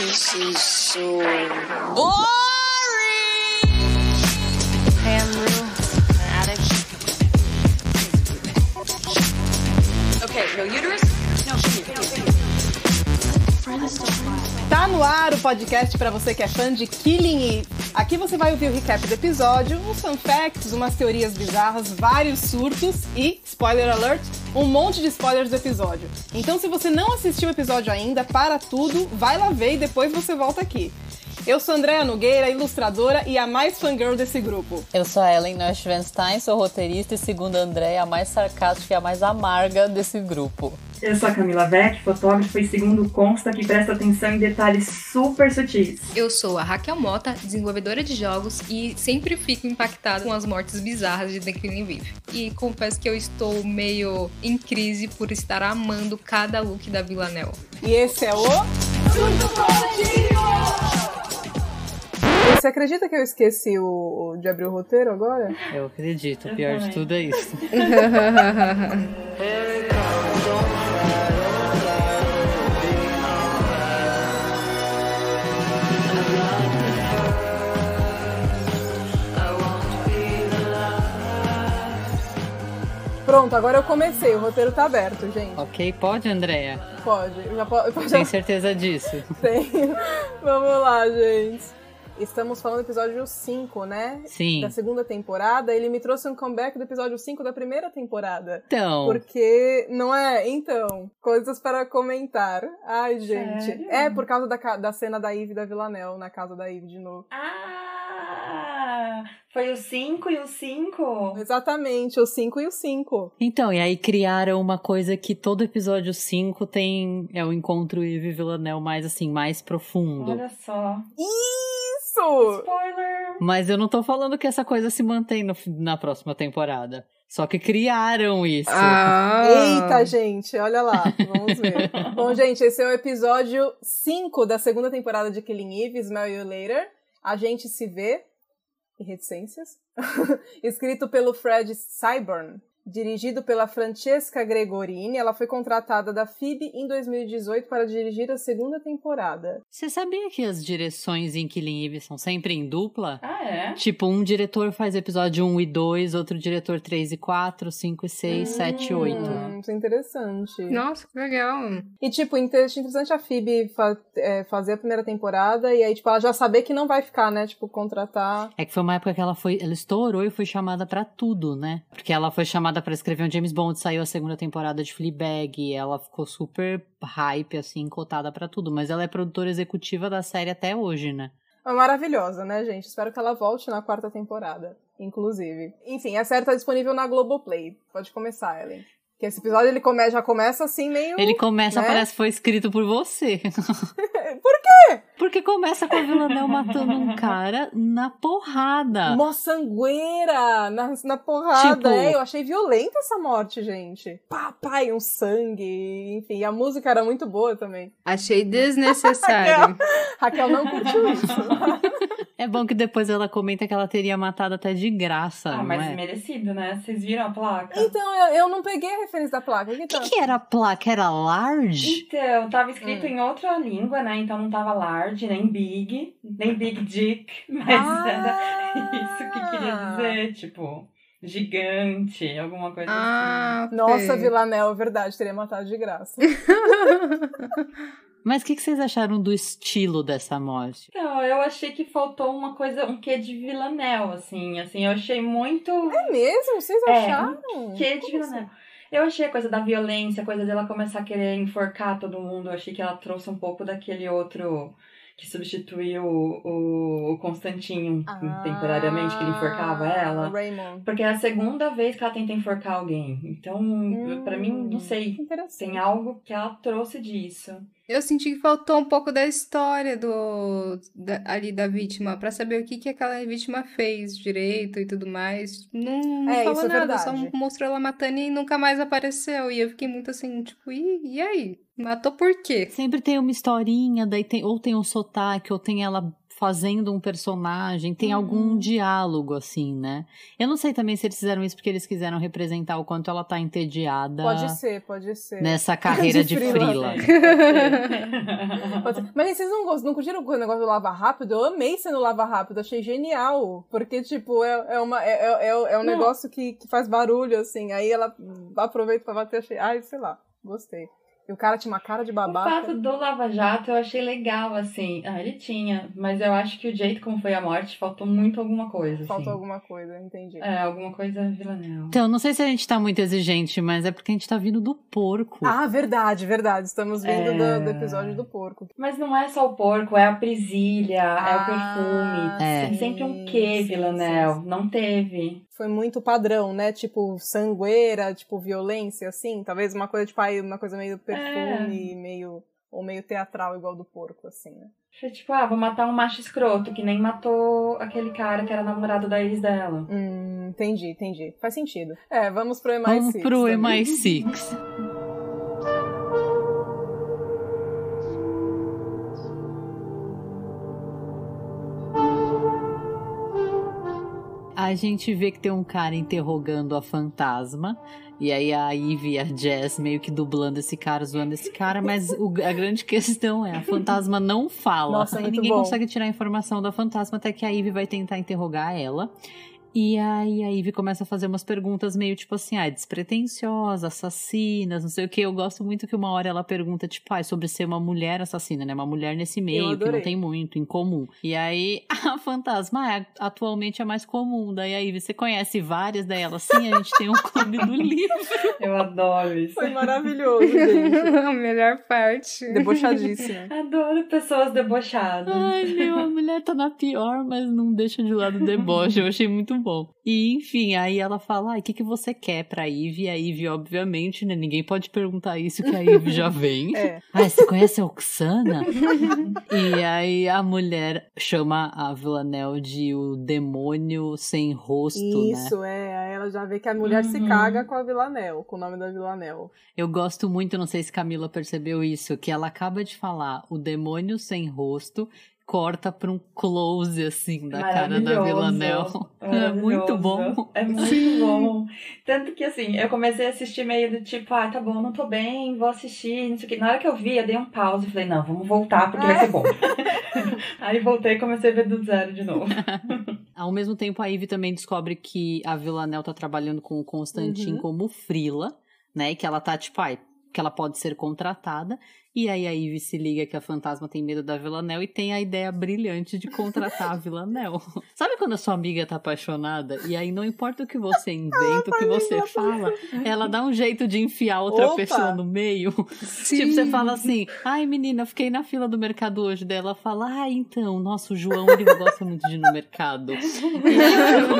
This is so boring. Hey, I'm Rue, an addict. Okay, no uterus? No, Tá no ar o podcast para você que é fã de Killing Eve. Aqui você vai ouvir o recap do episódio, uns fun facts, umas teorias bizarras, vários surtos e, spoiler alert, um monte de spoilers do episódio. Então se você não assistiu o episódio ainda, para tudo, vai lá ver e depois você volta aqui. Eu sou Andréa Nogueira, ilustradora e a mais fangirl desse grupo. Eu sou a Ellen Neuschwanstein, sou roteirista e, segundo a Andréa, a mais sarcástica e a mais amarga desse grupo. Eu sou a Camila Vec, fotógrafa e segundo consta que presta atenção em detalhes super sutis. Eu sou a Raquel Mota, desenvolvedora de jogos e sempre fico impactada com as mortes bizarras de The Killing Eve. E confesso que eu estou meio em crise por estar amando cada look da Vila Nel. E esse é o... Você acredita que eu esqueci o, de abrir o roteiro agora? Eu acredito, o pior de tudo é isso. Pronto, agora eu comecei, o roteiro tá aberto, gente. ok, pode, Andréa? Pode, já pode. pode Tem certeza disso? Tenho. Vamos lá, gente. Estamos falando do episódio 5, né? Sim. Da segunda temporada. Ele me trouxe um comeback do episódio 5 da primeira temporada. Então. Porque, não é? Então, coisas para comentar. Ai, gente. Sério? É por causa da, da cena da Eve da Villanelle, na casa da Eve de novo. Ah! Foi o 5 e o 5? Exatamente, o 5 e o 5. Então, e aí criaram uma coisa que todo episódio 5 tem. É o encontro Eve Villanelle mais assim, mais profundo. Olha só. Isso! Spoiler! Mas eu não tô falando que essa coisa se mantém no- na próxima temporada. Só que criaram isso. Ah! Eita, gente, olha lá, vamos ver. Bom, gente, esse é o episódio 5 da segunda temporada de Killing Eve, Smell You Later. A gente se vê e reticências. Escrito pelo Fred Cyburn. Dirigido pela Francesca Gregorini, ela foi contratada da FIB em 2018 para dirigir a segunda temporada. Você sabia que as direções em Killing Eve são sempre em dupla? Ah, é? Tipo, um diretor faz episódio 1 e 2, outro diretor 3 e 4, 5 e 6, 7 e 8. Hum, isso é interessante. Nossa, que legal. E, tipo, interessante a Phoebe fa- é, fazer a primeira temporada e aí, tipo, ela já saber que não vai ficar, né? Tipo, contratar. É que foi uma época que ela foi, ela estourou e foi chamada pra tudo, né? Porque ela foi chamada pra escrever um James Bond, saiu a segunda temporada de Fleabag, ela ficou super hype assim, cotada pra tudo, mas ela é produtora executiva da série até hoje, né? É maravilhosa, né, gente? Espero que ela volte na quarta temporada, inclusive. Enfim, a série tá disponível na Globoplay. Pode começar, Ellen. Que esse episódio ele come- já começa assim meio. Ele começa, né? parece que foi escrito por você. Por quê? Porque começa com a Villanelle matando um cara na porrada. Mó sangueira na, na porrada. Tipo- É, eu achei violenta essa morte, gente. E um sangue. Enfim, e a música era muito boa também. Achei desnecessário. Raquel não curtiu isso. É bom que depois ela comenta que ela teria matado até de graça, Ah, mas é? merecido, né? Vocês viram a placa? então, eu, eu não peguei a referência da placa. O Então, que, que era a placa? Era large? Então, tava escrito Hum. em outra língua, né? Então não tava large, nem big, nem big dick, mas Ah! era isso que queria dizer, tipo, gigante, alguma coisa assim. Ah, Nossa, ok. Villanelle, verdade, teria matado de graça. Mas o que, que vocês acharam do estilo dessa morte? Então, eu achei que faltou uma coisa, um quê de Villanelle, assim, assim, eu achei muito... É mesmo? Vocês É, acharam? Que de Villanelle. Eu achei a coisa da violência, a coisa dela começar a querer enforcar todo mundo. Eu achei que ela trouxe um pouco daquele outro que substituiu o, o, Constantinho Ah, temporariamente, que ele enforcava ela. Raymond. Porque é a segunda vez que ela tenta enforcar alguém. Então, Hum. pra mim, não sei. Interessante. Tem algo que ela trouxe disso. Eu senti que faltou um pouco da história do da- ali da vítima, pra saber o que que aquela vítima fez direito e tudo mais. Não, não É, falou isso é nada, só verdade. mostrou ela matando e nunca mais apareceu. E eu fiquei muito assim, tipo, e, e aí? Matou por quê? Sempre tem uma historinha, daí tem, ou tem um sotaque, ou tem ela fazendo um personagem, tem algum diálogo, assim, né? Eu não sei também se eles fizeram isso porque eles quiseram representar o quanto ela tá entediada Pode ser, pode ser. nessa carreira de, De frila. ser. Mas vocês não, não curtiram o negócio do Lava Rápido? Eu amei sendo Lava Rápido, achei genial. Porque, tipo, é, é, uma, é, é, é- é um Não. negócio que, que faz barulho, assim. Aí ela aproveita pra bater, achei. Ai, sei lá, gostei. E o cara tinha uma cara de O babaca. fato do Lava Jato eu achei legal, assim. Ah, ele tinha, mas eu acho que o jeito como foi a morte faltou muito alguma coisa. Faltou assim. alguma coisa, entendi. É, alguma coisa vilanel. Então, não sei se a gente tá muito exigente, mas é porque a gente tá vindo do porco. Ah, verdade, verdade. Estamos vindo É. do, do episódio do porco. Mas não é só o porco, é a presilha, é Ah, o perfume. É. Tem sempre um quê, Vilanel. Não teve. Foi muito padrão, né? Tipo, sangueira, tipo, violência, assim. Talvez uma coisa, tipo, aí, uma coisa meio perfume, meio. Ou meio teatral, igual do porco, assim, né? Foi tipo, ah, vou matar um macho escroto, que nem matou aquele cara que era namorado da ex dela. Hum, entendi, entendi. Faz sentido. É, vamos pro MI6. Vamos pro também. MI6. A gente vê que tem um cara interrogando a fantasma. E aí a Ivy e a Jess meio que dublando esse cara, zoando esse cara. Mas o- a grande questão é, a fantasma não fala. Nossa, e ninguém bom. consegue tirar a informação da fantasma até que a Ivy vai tentar interrogar ela. E aí a Ivy começa a fazer umas perguntas meio tipo assim, ah, despretensiosa, assassinas, não sei o que. Eu gosto muito que uma hora ela pergunta, tipo, ah, sobre ser uma mulher assassina, né? Uma mulher nesse meio, que não tem muito em comum. E aí a fantasma ah, é atualmente a mais comum. Daí a Ivy, você conhece várias? Daí ela, sim, a gente tem um clube do livro. Eu adoro isso. Foi maravilhoso, gente. a melhor parte. Debochadíssima. Adoro pessoas debochadas. Ai, meu, a mulher tá na pior, mas não deixa de lado o deboche. Eu achei muito bom. E, enfim, aí ela fala, o que, que você quer pra Ivy? A Ivy, obviamente, né? Ninguém pode perguntar isso que a Ivy já vem. É. Ai, você conhece a Oxana? e aí a mulher chama a Villanelle de o demônio sem rosto, né? Isso, é. Aí ela já vê que a mulher se Uhum. caga com a Villanel, com o nome da Villanel. Eu gosto muito, não sei se Camila percebeu isso, que ela acaba de falar o demônio sem rosto corta pra um close assim da cara da Villanelle. É muito bom. É muito bom. Tanto que assim, eu comecei a assistir meio do tipo, ah, tá bom, não tô bem, vou assistir, não sei o que. Na hora que eu vi, eu dei um pause e falei, não, vamos voltar porque vai ser bom. Aí voltei e comecei a ver do zero de novo. Ao mesmo tempo, a Ivy também descobre que a Villanelle tá trabalhando com o Constantin Uhum. como frila, né? E que ela tá, tipo, ai, que ela pode ser contratada. E aí a Ivy se liga que a fantasma tem medo da Villanelle e tem a ideia brilhante de contratar a Villanelle. Sabe quando a sua amiga tá apaixonada? E aí não importa o que você inventa, o que você fala, ela dá um jeito de enfiar outra Opa! pessoa no meio. Tipo, você fala assim, ai menina, fiquei na fila do mercado hoje. Daí ela fala, ah, então, nossa, o João, ele gosta muito de ir no mercado.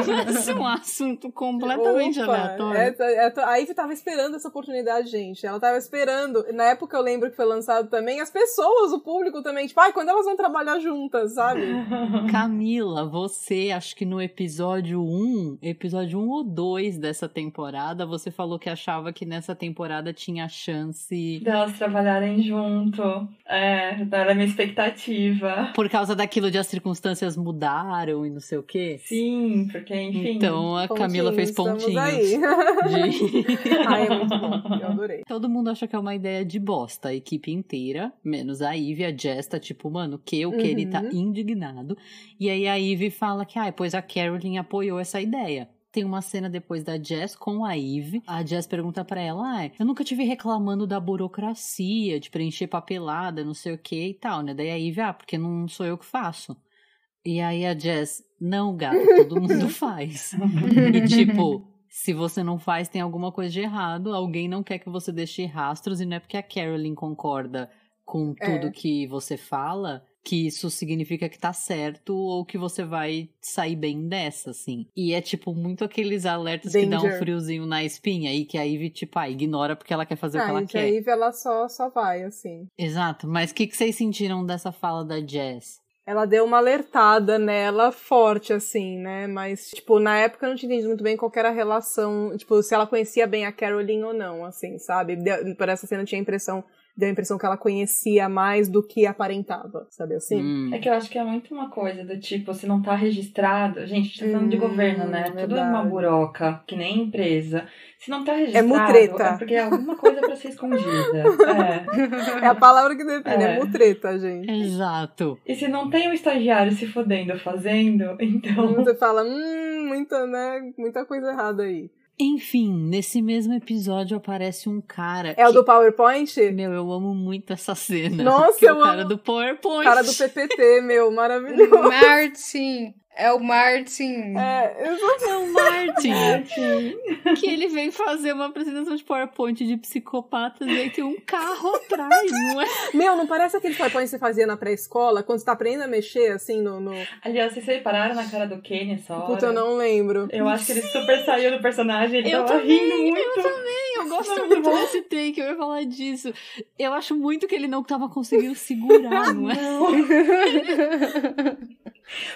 Começa um assunto completamente Opa, aleatório. essa- essa- a Ivy tava esperando essa oportunidade, gente. Ela tava esperando. Na época eu lembro que foi lançado também, as pessoas, o público também, tipo, ai, quando elas vão trabalhar juntas, sabe? Camila, você, acho que no episódio 1, episódio 1 ou 2 dessa temporada, você falou que achava que nessa temporada tinha chance Delas trabalharem junto. É, era a minha expectativa. por causa daquilo de as circunstâncias mudaram e não sei o quê. Sim, porque, enfim. Então a Camila fez Pontinhos, pontinhos. aí. de- ai, é muito bom. Eu adorei. Todo mundo acha que é uma ideia de bosta, a equipe inteira, menos a Ivy, a Jess tá tipo, mano, o que, o que, ele tá Uhum. indignado. E aí a Ivy fala que, ah, pois a Carolyn apoiou essa ideia. Tem uma cena depois da Jess com a Ivy. A Jess pergunta pra ela: Ah, eu nunca tive reclamando da burocracia, de preencher papelada, não sei o que e tal, né? Daí a Ivy, ah, porque não sou eu que faço. E aí a Jess, não, gato, todo mundo faz. E tipo, se você não faz, tem alguma coisa de errado. Alguém não quer que você deixe rastros, e não é porque a Carolyn concorda com É. tudo que você fala que isso significa que tá certo ou que você vai sair bem dessa, assim. E é tipo muito aqueles alertas que dá um Danger. friozinho na espinha e que a Ivy, tipo, ah, ignora porque ela quer fazer o que Ah, ela gente, a quer. Ivy, ela só, só vai, assim. Exato, mas o que, que vocês sentiram dessa fala da Jess? Ela deu uma alertada nela forte, assim, né? Mas, tipo, na época eu não tinha entendido muito bem qual era a relação, tipo, se ela conhecia bem a Caroline ou não, assim, sabe? Por essa cena eu tinha a impressão deu a impressão que ela conhecia mais do que aparentava, sabe assim? Hum. É que eu acho que é muito uma coisa do tipo, se não tá registrado. Gente, a gente tá falando de Hum, governo, né? Tudo é uma buroca, que nem empresa. Se não tá registrado, mutreta. é porque é alguma coisa pra ser escondida. É. É a palavra que define, é, É. mutreta, gente. Exato. E se não tem um estagiário se fodendo fazendo, então. Você fala, hum, muita, né, muita coisa errada aí. Enfim, nesse mesmo episódio aparece um cara. É o que- do PowerPoint? Meu, eu amo muito essa cena. Nossa, que é eu o cara amo. do PowerPoint. Cara do PPT, meu, maravilhoso. Martin! É o Martin! É, É o Martin. que ele vem fazer uma apresentação de PowerPoint de psicopatas e aí tem um carro atrás, não é? Meu, não parece aquele PowerPoint que você fazia na pré-escola, quando você tá aprendendo a mexer, assim, no... no... Aliás, vocês repararam na cara do Kenny essa hora? Puta, eu não lembro. Eu acho que ele super saiu do personagem, ele Eu tava também, rindo muito. Eu também, eu gosto Muito muito bom. desse take, eu ia falar disso. Eu acho muito que ele não tava conseguindo segurar, não é?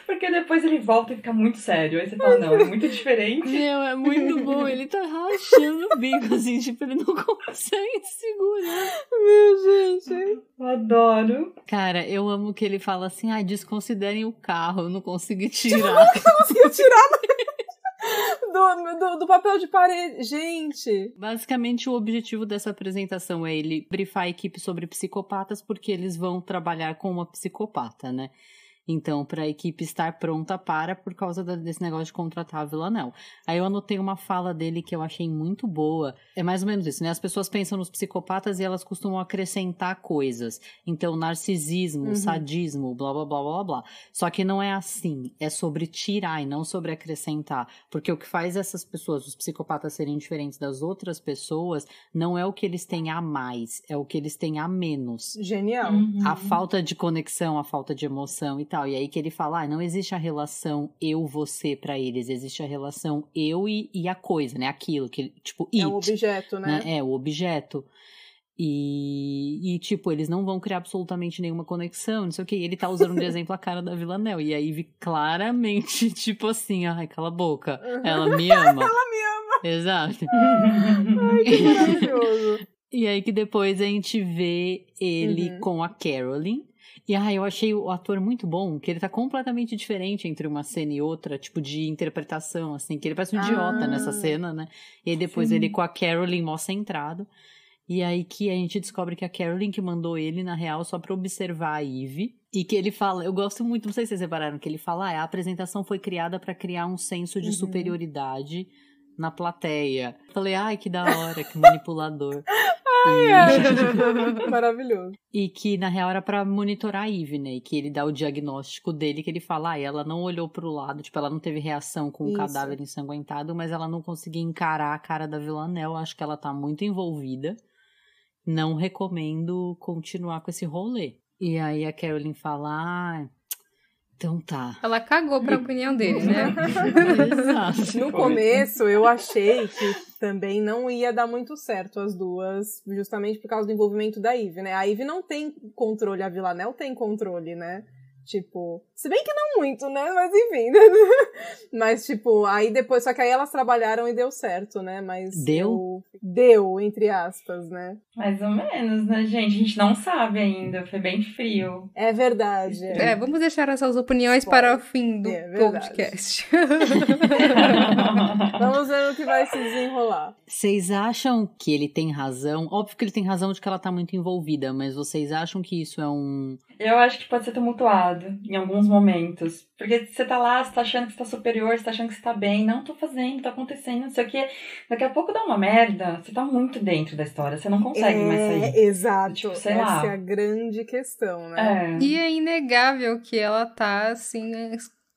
Porque depois ele volta e fica muito sério. Aí você fala, não, é muito diferente. Meu, é muito bom. Ele tá rachando o bico, assim, tipo, ele não consegue segurar. Meu, gente. Eu adoro. Cara, eu amo que ele fala assim, ai, desconsiderem o carro, eu não consegui tirar. Conseguiu tirar do, do, do papel de parede. Gente. Basicamente, o objetivo dessa apresentação é ele brifar a equipe sobre psicopatas, porque eles vão trabalhar com uma psicopata, né? Então, para a equipe estar pronta para, por causa da- desse negócio de contratar a Villanelle. Aí eu anotei uma fala dele que eu achei muito boa. É mais ou menos isso, né? As pessoas pensam nos psicopatas e elas costumam acrescentar coisas. Então, narcisismo, Uhum. sadismo, blá blá blá blá blá. Só que não é assim. É sobre tirar e não sobre acrescentar. Porque o que faz essas pessoas, os psicopatas, serem diferentes das outras pessoas, não é o que eles têm a mais, é o que eles têm a menos. Genial. Uhum. A falta de conexão, a falta de emoção e tal. E aí que ele fala, ah, não existe a relação eu-você pra eles, existe a relação eu e, e a coisa, né? Aquilo, que, tipo, it, É um objeto, né? né? É, o objeto. E, e, tipo, eles não vão criar absolutamente nenhuma conexão, não sei o que. Ele tá usando de exemplo a cara da Villanelle. E a Ivy claramente, tipo assim, ai, cala a boca. Ela me ama. Ela me ama. Exato. Ai, que maravilhoso. E aí que depois a gente vê ele Uhum. com a Carolyn. E ah, eu achei o ator muito bom, que ele tá completamente diferente entre uma cena e outra, tipo de interpretação, assim, que ele parece um idiota Ah. nessa cena, né? E aí depois Sim. ele com a Carolyn mó centrado. E aí que a gente descobre que a Carolyn que mandou ele, na real, só pra observar a Eve. E que ele fala, eu gosto muito, não sei se vocês repararam, que ele fala, ah, a apresentação foi criada pra criar um senso de Uhum. superioridade na plateia. Falei, ai, que da hora, que manipulador. E- Maravilhoso. e que na real era pra monitorar a Eve, né? E que ele dá o diagnóstico dele, que ele fala, ah, ela não olhou pro lado, tipo, ela não teve reação com o Isso. cadáver ensanguentado, mas ela não conseguia encarar a cara da Villanelle. Acho que ela tá muito envolvida. Não recomendo continuar com esse rolê. E aí a Carolyn fala, ah, então tá. Ela cagou pra opinião dele, né? Exato. No começo, eu achei que também não ia dar muito certo as duas, justamente por causa do envolvimento da Eve, né? A Eve não tem controle, a Villanelle tem controle, né? Tipo, se bem que não muito, né? Mas enfim. Mas, tipo, aí depois, só que aí elas trabalharam e deu certo, né? Mas. Deu? eu- Deu, entre aspas, né? Mais ou menos, né, gente? A gente não sabe ainda. Foi bem frio. É verdade. É, vamos deixar essas opiniões para o fim do É podcast. Vamos ver o que vai se desenrolar. Vocês acham que ele tem razão? Óbvio que ele tem razão de que ela tá muito envolvida, mas vocês acham que isso é um. Eu acho que pode ser tumultuado em alguns momentos. Porque você tá lá, você tá achando que você tá superior, você tá achando que você tá bem. Não, tô fazendo, tá acontecendo, não sei o quê. Daqui a pouco dá uma merda, você tá muito dentro da história, você não consegue mais é, sair. exato. Tipo, sei Essa lá. é a grande questão, né? É. E é inegável que ela tá, assim,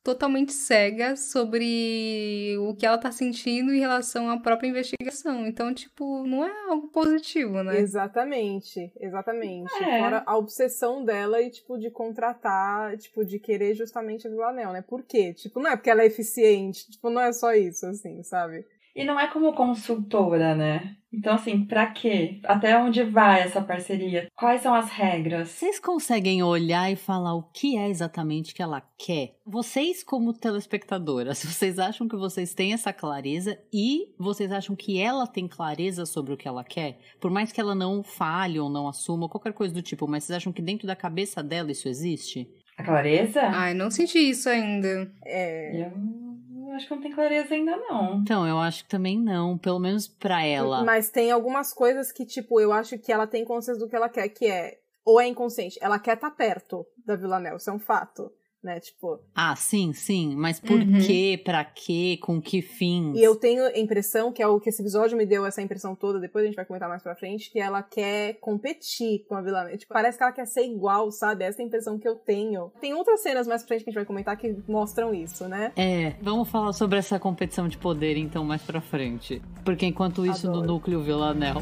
totalmente cega sobre o que ela tá sentindo em relação à própria investigação. Então, tipo, não é algo positivo, né? Exatamente, exatamente. É. Fora a obsessão dela e, tipo, de contratar, tipo, de querer justamente a Villanelle, né? Por quê? Tipo, não é porque ela é eficiente, tipo, não é só isso, assim, sabe? E não é como consultora, né? Então, assim, pra quê? Até onde vai essa parceria? Quais são as regras? Vocês conseguem olhar e falar o que é exatamente que ela quer? Vocês, como telespectadoras, vocês acham que vocês têm essa clareza e vocês acham que ela tem clareza sobre o que ela quer? Por mais que ela não fale ou não assuma, qualquer coisa do tipo, mas vocês acham que dentro da cabeça dela isso existe? A clareza? Ai, não senti isso ainda. É. Eu acho que não tem clareza ainda, não. Então, eu acho que também não, pelo menos pra ela. Mas tem algumas coisas que, tipo, eu acho que ela tem consciência do que ela quer, que é. Ou é inconsciente. Ela quer estar perto da Vila Nel, isso é um fato. Né? Tipo. Ah, sim, sim. Mas por Uhum. quê? Pra quê? Com que fins? E eu tenho a impressão, que é o que esse episódio me deu essa impressão toda, depois a gente vai comentar mais pra frente, que ela quer competir com a Vila Nel. Tipo, parece que ela quer ser igual, sabe? Essa é a impressão que eu tenho. Tem outras cenas mais pra frente que a gente vai comentar que mostram isso, né? É, vamos falar sobre essa competição de poder então mais pra frente. Porque enquanto isso Adoro. no núcleo Villanel.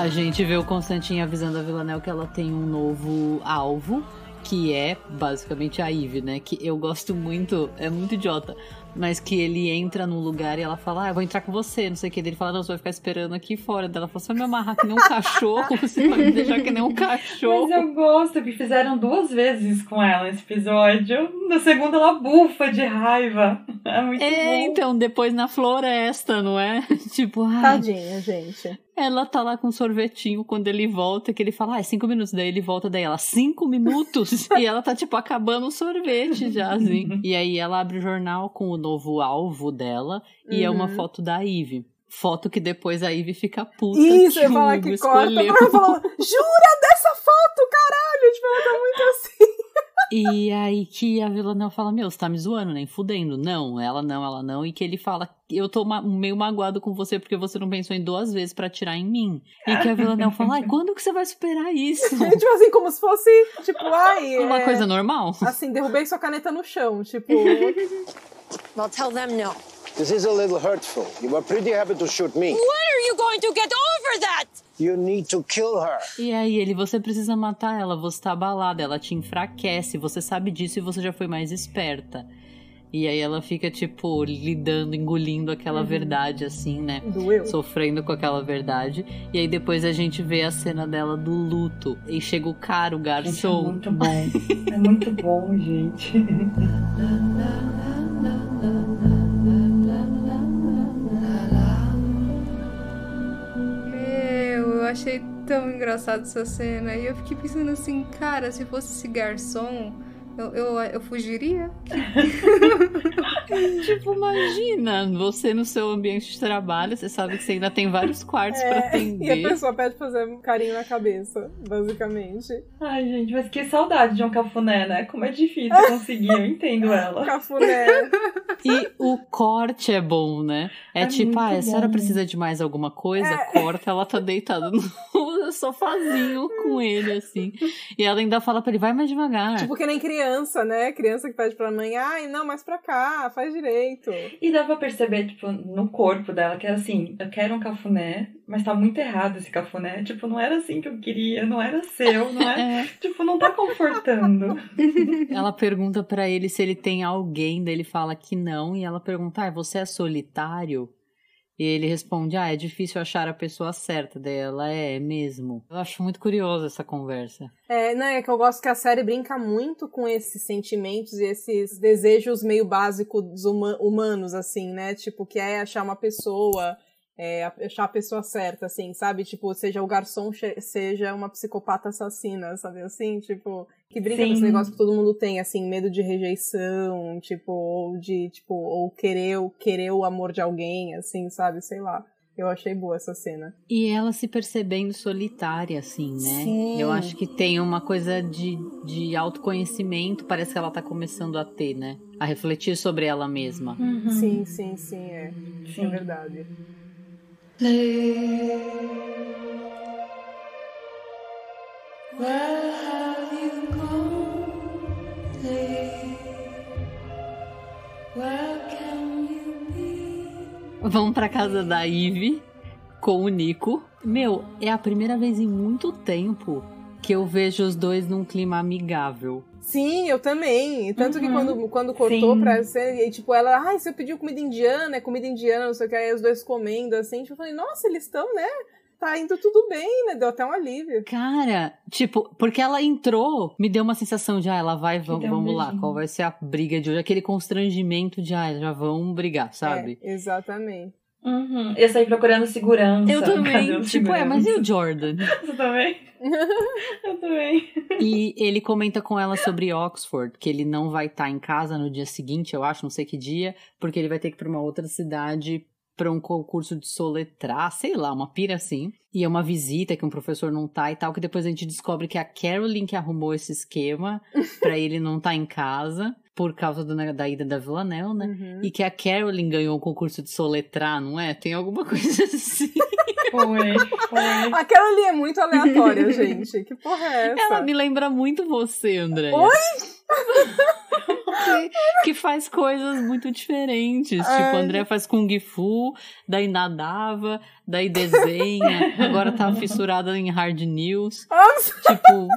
A gente vê o Constantin avisando a Villanel que ela tem um novo alvo, que é basicamente a Eve, né? Que eu gosto muito, é muito idiota. Mas que ele entra num lugar e ela fala, ah, eu vou entrar com você, não sei o que. Ele fala, não, você vai ficar esperando aqui fora. Daí Ela fala, você vai me amarrar que nem um cachorro, você vai me deixar que nem um cachorro. Mas eu gosto que fizeram duas vezes com ela esse episódio. Na segunda ela bufa de raiva. É muito É, bom. então, depois na floresta, não é? tipo, ah, Tadinha, gente. Ela tá lá com um sorvetinho quando ele volta, que ele fala, ah, é cinco minutos. Daí ele volta, daí ela, cinco minutos? e ela tá, tipo, acabando o sorvete já, assim. e aí ela abre o jornal com o novo alvo dela, e é uma Uhum. foto da Ivy. Foto que depois a Ivy fica puta Isso, que eu falar que corta. escolheu. Mas eu falo, jura dessa foto, caralho? Tipo, ela tá muito assim. E aí que a Villanelle fala, meu, você tá me zoando, nem fudendo. Não, ela não, ela não. E que ele fala, eu tô ma- meio magoado com você porque você não pensou em duas vezes pra atirar em mim. E que a Villanelle fala, ai, quando que você vai superar isso? tipo assim, como se fosse, tipo, ai. Uma é, coisa normal? Assim, derrubei sua caneta no chão. Tipo, Well, tell them no. This is a little hurtful. You were pretty happy to shoot me. When are you going to get over that? You need to kill her. E aí ele, você precisa matar ela, você tá abalada, ela te enfraquece, você sabe disso e você já foi mais esperta. E aí ela fica, tipo, lidando, engolindo aquela verdade, assim, né? doeu. sofrendo com aquela verdade. E aí depois a gente vê a cena dela do luto. E chega o cara, o Gente, é garçom. muito bom. É muito bom, gente. achei tão engraçado essa cena. E eu fiquei pensando assim, cara, se fosse esse garçom, eu, eu, eu fugiria. tipo, imagina, você no seu ambiente de trabalho, você sabe que você ainda tem vários quartos pra É, e a atender. pessoa pede pra fazer um carinho na cabeça, basicamente. Ai, gente, mas que saudade de um cafuné, né? Como é difícil conseguir, eu entendo ela. Cafuné. E o corte é bom, né? É, É tipo, ah, a senhora bom. precisa de mais alguma coisa? Corta, ela tá deitada no sofazinho com ele, assim. E ela ainda fala pra ele, vai mais devagar. tipo que nem criança, né? Criança que pede pra mãe, ai, não, mais pra cá, faz direito. E dá pra perceber, tipo, no corpo dela, que era assim, eu quero um cafuné, mas tá muito errado esse cafuné. Tipo, não era assim que eu queria, não era seu, não é? É. Tipo, não tá confortando. Ela pergunta pra ele se ele tem alguém, daí ele fala que não, e ela pergunta: ah, você é solitário? E ele responde: ah, é difícil achar a pessoa certa. Daí ela é, é mesmo. Eu acho muito curiosa essa conversa. É, não, é que eu gosto que a série brinca muito com esses sentimentos e esses desejos meio básicos huma- humanos, assim, né? Tipo, que é achar uma pessoa, é, achar a pessoa certa, assim, sabe? Tipo, seja o garçom, seja uma psicopata assassina, sabe assim? Tipo, que brinca com esse Sim. negócio que todo mundo tem, assim, medo de rejeição, tipo, ou de, tipo, ou querer, querer o amor de alguém, assim, sabe? Sei lá. Eu achei boa essa cena. E ela se percebendo solitária, assim, né? Sim. Eu acho que tem uma coisa de, de autoconhecimento, parece que ela tá começando a ter, né? A refletir sobre ela mesma. Sim, sim, sim, é. É Sim. verdade. Vamos pra casa da Ivy com o Nico. Meu, é a primeira vez em muito tempo que que eu vejo os dois num clima amigável. Sim, eu também. Tanto que Uhum. quando, quando cortou Sim. pra ser, e, tipo, ela, ai, você pediu comida indiana, é comida indiana, não sei o que, aí os dois comendo, assim, tipo, eu falei, nossa, eles estão, né? Tá indo tudo bem, né? Deu até um alívio. Cara, tipo, porque ela entrou, me deu uma sensação de, ah, ela vai, vamos, um vamos lá, qual vai ser a briga de hoje? Aquele constrangimento de, ah, já vão brigar, sabe? É, exatamente. Uhum. Eu saí procurando segurança. Eu também. Tipo, é, mas e o? Jordan? Você também? eu também. E ele comenta com ela sobre Oxford, que ele não vai estar em casa no dia seguinte, eu acho, não sei que dia, porque ele vai ter que ir pra uma outra cidade pra um concurso de soletrar, sei lá, uma pira assim. E é uma visita que um professor não tá e tal, que depois a gente descobre que é a Carolyn que arrumou esse esquema pra ele não estar em casa por causa do- da ida da Villanelle, né? Uhum. E que a Carolyn ganhou o concurso de soletrar, não é? Tem alguma coisa assim. Foi, foi. Aquela ali é muito aleatória, gente. Que porra é essa? Ela me lembra muito você, André. Oi? Que, que faz coisas muito diferentes. Ai. Tipo, o André faz Kung Fu, daí nadava, daí desenha, agora tá fissurada em hard news. Nossa. Tipo,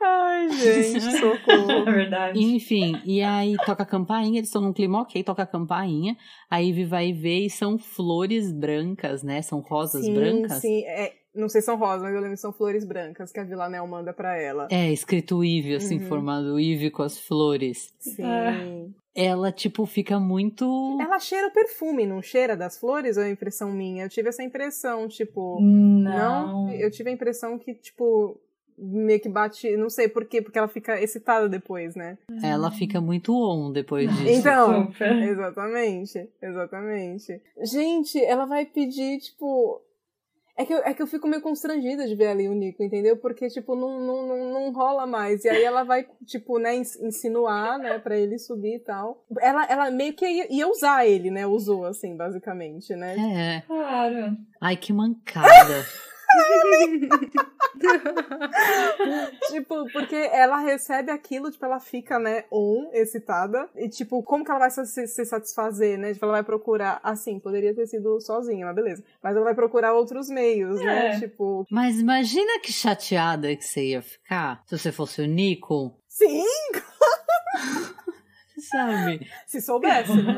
Ai, gente, socorro. É verdade. enfim, e aí toca a campainha, eles estão num clima ok, toca a campainha, a Ivy vai ver e são flores brancas, né? São rosas sim, brancas. sim. É, não sei se são rosas, mas eu lembro que são flores brancas que a Villanelle manda pra ela. É, escrito Ivy, assim, Uhum. formado Ivy com as flores. Sim. Ela, tipo, fica muito. Ela cheira o perfume, não cheira das flores ou é impressão minha? Eu tive essa impressão, tipo. Não. Eu tive a impressão que, tipo, meio que bate. Não sei por quê, porque ela fica excitada depois, né? Ela fica muito on depois disso. Então, exatamente, exatamente. Gente, ela vai pedir, tipo. É que, eu, é que eu fico meio constrangida de ver ali o Nico, entendeu? Porque, tipo, não, não, não, não rola mais. E aí ela vai, tipo, né, ins- insinuar, né, pra ele subir e tal. Ela, ela meio que ia, ia usar ele, né? Usou, assim, basicamente, né? É. Claro. Ai, que mancada. tipo, porque ela recebe aquilo, tipo, ela fica, né, on, excitada. E, tipo, como que ela vai se, se satisfazer, né? Tipo, ela vai procurar, assim, poderia ter sido sozinha, mas beleza. Mas ela vai procurar outros meios, né? É. Tipo, Mas imagina que chateada que você ia ficar se você fosse o Nico, sim, sabe? se soubesse, né?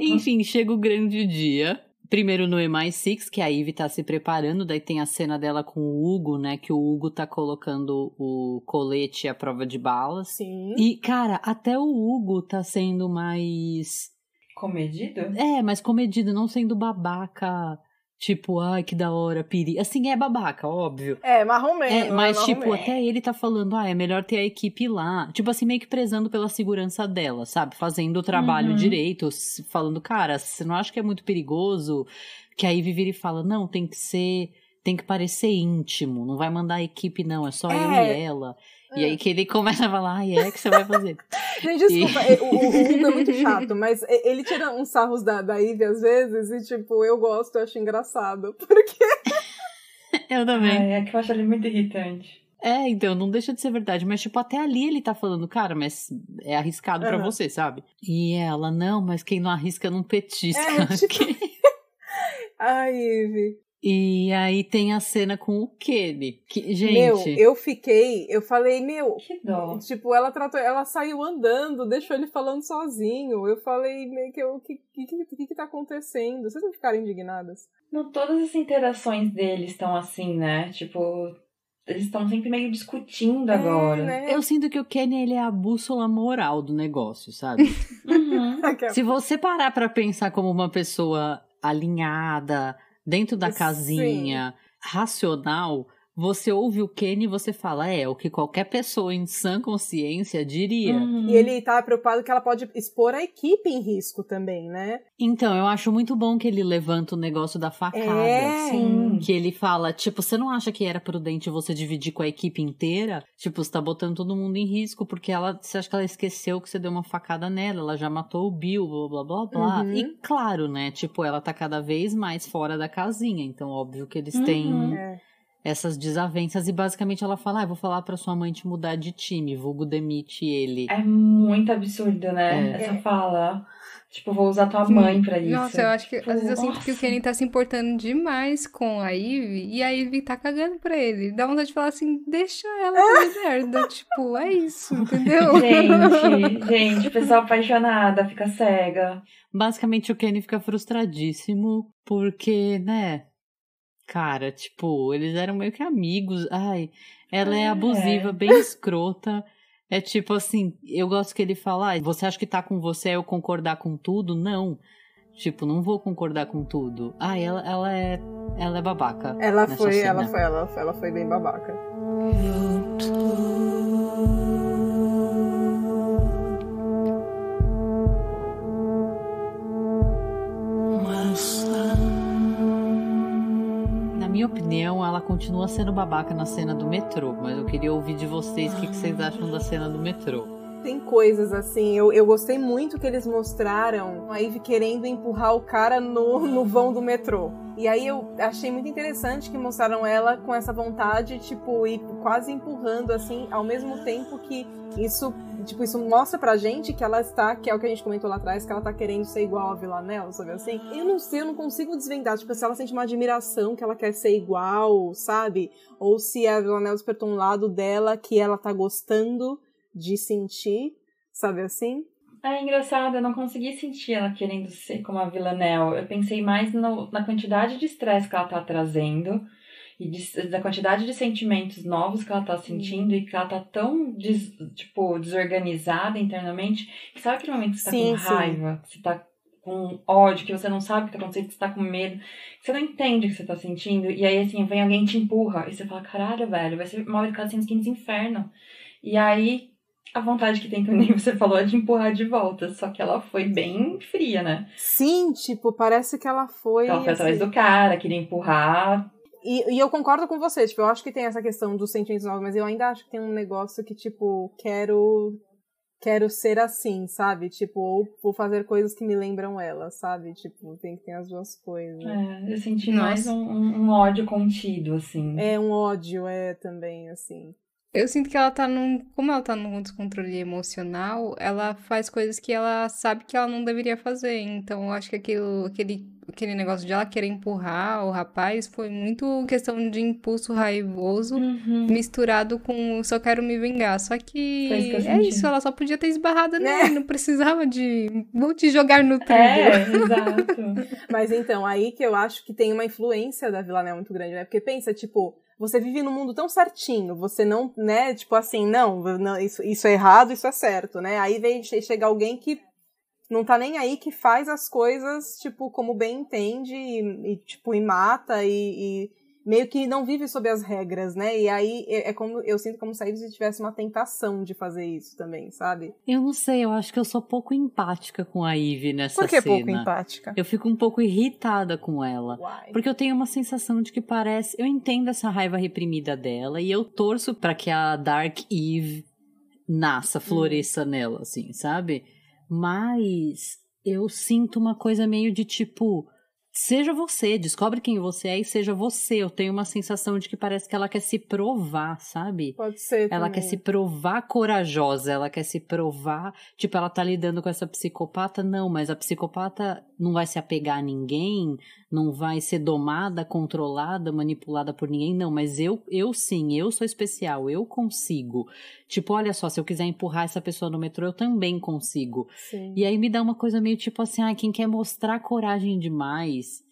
Enfim, chega o grande dia. Primeiro no MI6, que a Ivy tá se preparando, daí tem a cena dela com o Hugo, né? Que o Hugo tá colocando o colete à prova de balas. Sim. E, cara, até o Hugo tá sendo mais. Comedido? É, mais comedido, não sendo babaca. Tipo, ai, que da hora, piri. Assim, é babaca, óbvio. É, marromeno. É, mas, tipo, marromeno. até ele tá falando, ah, é melhor ter a equipe lá. Tipo assim, meio que prezando pela segurança dela, sabe? Fazendo o trabalho Uhum. direito, falando, cara, você não acha que é muito perigoso? Que aí e fala, não, tem que ser. Tem que parecer íntimo, não vai mandar a equipe, não, é só eu É. e ela. E aí que ele começa a falar, ai, é que você vai fazer. Gente, desculpa, E- o, o, o Hugo é muito chato, mas ele tira uns sarros da, da Ivy às vezes e, tipo, eu gosto, eu acho engraçado. Porque Eu também. Ai, é que eu acho ele muito irritante. É, então, não deixa de ser verdade. Mas, tipo, até ali ele tá falando, cara, mas é arriscado pra Aham. você, sabe? E ela, não, mas quem não arrisca não petisca. É, tipo- Ai, Ivy. E aí tem a cena com o Kenny. Que, gente, Meu, eu fiquei, eu falei, meu, Que dó. tipo, ela tratou, ela saiu andando, deixou ele falando sozinho. Eu falei, meio que, o que, que, que, que tá acontecendo? Vocês não ficaram indignadas? Não, todas as interações deles estão assim, né? Tipo, eles estão sempre meio discutindo agora. É, né? eu sinto que o Kenny ele é a bússola moral do negócio, sabe? Uhum. Se você parar pra pensar como uma pessoa alinhada, dentro da Sim. casinha, racional, você ouve o Kenny e você fala, é, o que qualquer pessoa em sã consciência diria. Uhum. E ele tá preocupado que ela pode expor a equipe em risco também, né? Então, eu acho muito bom que ele levanta o negócio da facada. É. Sim. Que ele fala, tipo, você não acha que era prudente você dividir com a equipe inteira? Tipo, você tá botando todo mundo em risco, porque ela, você acha que ela esqueceu que você deu uma facada nela, ela já matou o Bill, blá blá blá blá. Uhum. E claro, né, tipo, ela tá cada vez mais fora da casinha, então óbvio que eles Uhum. têm É. essas desavenças e basicamente ela fala, ah, eu vou falar pra sua mãe te mudar de time, vulgo demite ele. É muito absurdo, né? É. Essa fala. Tipo, vou usar tua mãe pra isso. Nossa, eu acho que Tipo, às vezes eu sinto que o nossa. Kenny tá se importando demais com a Ivy e a Ivy tá cagando pra ele. Dá vontade de falar assim, deixa ela fazer merda. Tipo, é isso, entendeu? Gente, gente, pessoa apaixonada, fica cega. Basicamente, o Kenny fica frustradíssimo porque, né? Cara, tipo, eles eram meio que amigos. Ai, ela é É. abusiva, bem escrota. É tipo assim, eu gosto que ele fala, ah, você acha que tá com você é eu concordar com tudo? Não. Tipo, não vou concordar com tudo. Ah, ela, ela é. Ela é babaca. Ela foi, cena. ela foi, ela, ela foi bem babaca. Ela continua sendo babaca na cena do metrô, mas eu queria ouvir de vocês o que, que vocês acham da cena do metrô. Tem coisas assim, eu, eu gostei muito que eles mostraram a Ivy querendo empurrar o cara no, no vão do metrô. E aí eu achei muito interessante que mostraram ela com essa vontade, tipo, e quase empurrando assim, ao mesmo tempo que isso, tipo, isso mostra pra gente que ela está, que é o que a gente comentou lá atrás, que ela tá querendo ser igual a Villanelle, sabe assim? Eu não sei, eu não consigo desvendar, tipo, se ela sente uma admiração que ela quer ser igual, sabe? Ou se a Villanelle despertou um lado dela que ela tá gostando de sentir, sabe assim? É engraçado, eu não consegui sentir ela querendo ser como a Villanelle. Eu pensei mais no- na quantidade de estresse que ela tá trazendo e de- da quantidade de sentimentos novos que ela tá sentindo e que ela tá tão des- tipo, desorganizada internamente que sabe aquele momento que você tá Sim, com sim. raiva, que você tá com ódio, que você não sabe o que tá acontecendo, que você tá com medo, que você não entende o que você tá sentindo, e aí assim, vem alguém e te empurra, e você fala, caralho, velho, vai ser mal educado sem skins inferno. E aí a vontade que tem, que nem você falou, é de empurrar de volta. Só que ela foi bem fria, né? Sim, tipo, parece que ela foi. Ela foi atrás assim, do cara, queria empurrar. E, e eu concordo com você, tipo, eu acho que tem essa questão dos sentimentos novos, mas eu ainda acho que tem um negócio que, tipo, quero. Quero ser assim, sabe? Tipo, ou vou fazer coisas que me lembram ela, sabe? Tipo, tem que ter as duas coisas. É, eu senti Nossa. mais um, um- ódio contido, assim. É um ódio, é também, assim. Eu sinto que ela tá num. Como ela tá num descontrole emocional, ela faz coisas que ela sabe que ela não deveria fazer. Então, eu acho que aquilo, aquele, aquele negócio de ela querer empurrar o rapaz foi muito questão de impulso raivoso Uhum. misturado com só quero me vingar. Só que é senti. isso, ela só podia ter esbarrado É. nele, não precisava de. Vou te jogar no trilho. É, exato. Mas então, aí que eu acho que tem uma influência da Villanelle muito grande, né? Porque pensa, tipo, você vive num mundo tão certinho, você não, né, tipo assim, não, não isso, isso é errado, isso é certo, né? Aí vem che- chega alguém que não tá nem aí, que faz as coisas, tipo, como bem entende e, e, tipo, e mata e, e meio que não vive sob as regras, né? E aí é, é como, eu sinto como se a Ivy tivesse uma tentação de fazer isso também, sabe? Eu não sei, eu acho que eu sou pouco empática com a Ivy nessa Por que cena. pouco empática? Eu fico um pouco irritada com ela. Uai. Porque eu tenho uma sensação de que parece. Eu entendo essa raiva reprimida dela e eu torço pra que a Dark Eve nasça, floresça nela, assim, sabe? Mas eu sinto uma coisa meio de tipo. Seja você, descobre quem você é e seja você. Eu tenho uma sensação de que parece que ela quer se provar, sabe? Pode ser Ela também. quer se provar corajosa, ela quer se provar. Tipo, ela tá lidando com essa psicopata, não, mas a psicopata não vai se apegar a ninguém, não vai ser domada, controlada, manipulada por ninguém, não. Mas eu, eu sim, eu sou especial, eu consigo. Tipo, olha só, se eu quiser empurrar essa pessoa no metrô, eu também consigo. Sim. E aí me dá uma coisa meio tipo assim, ah, quem quer mostrar coragem demais,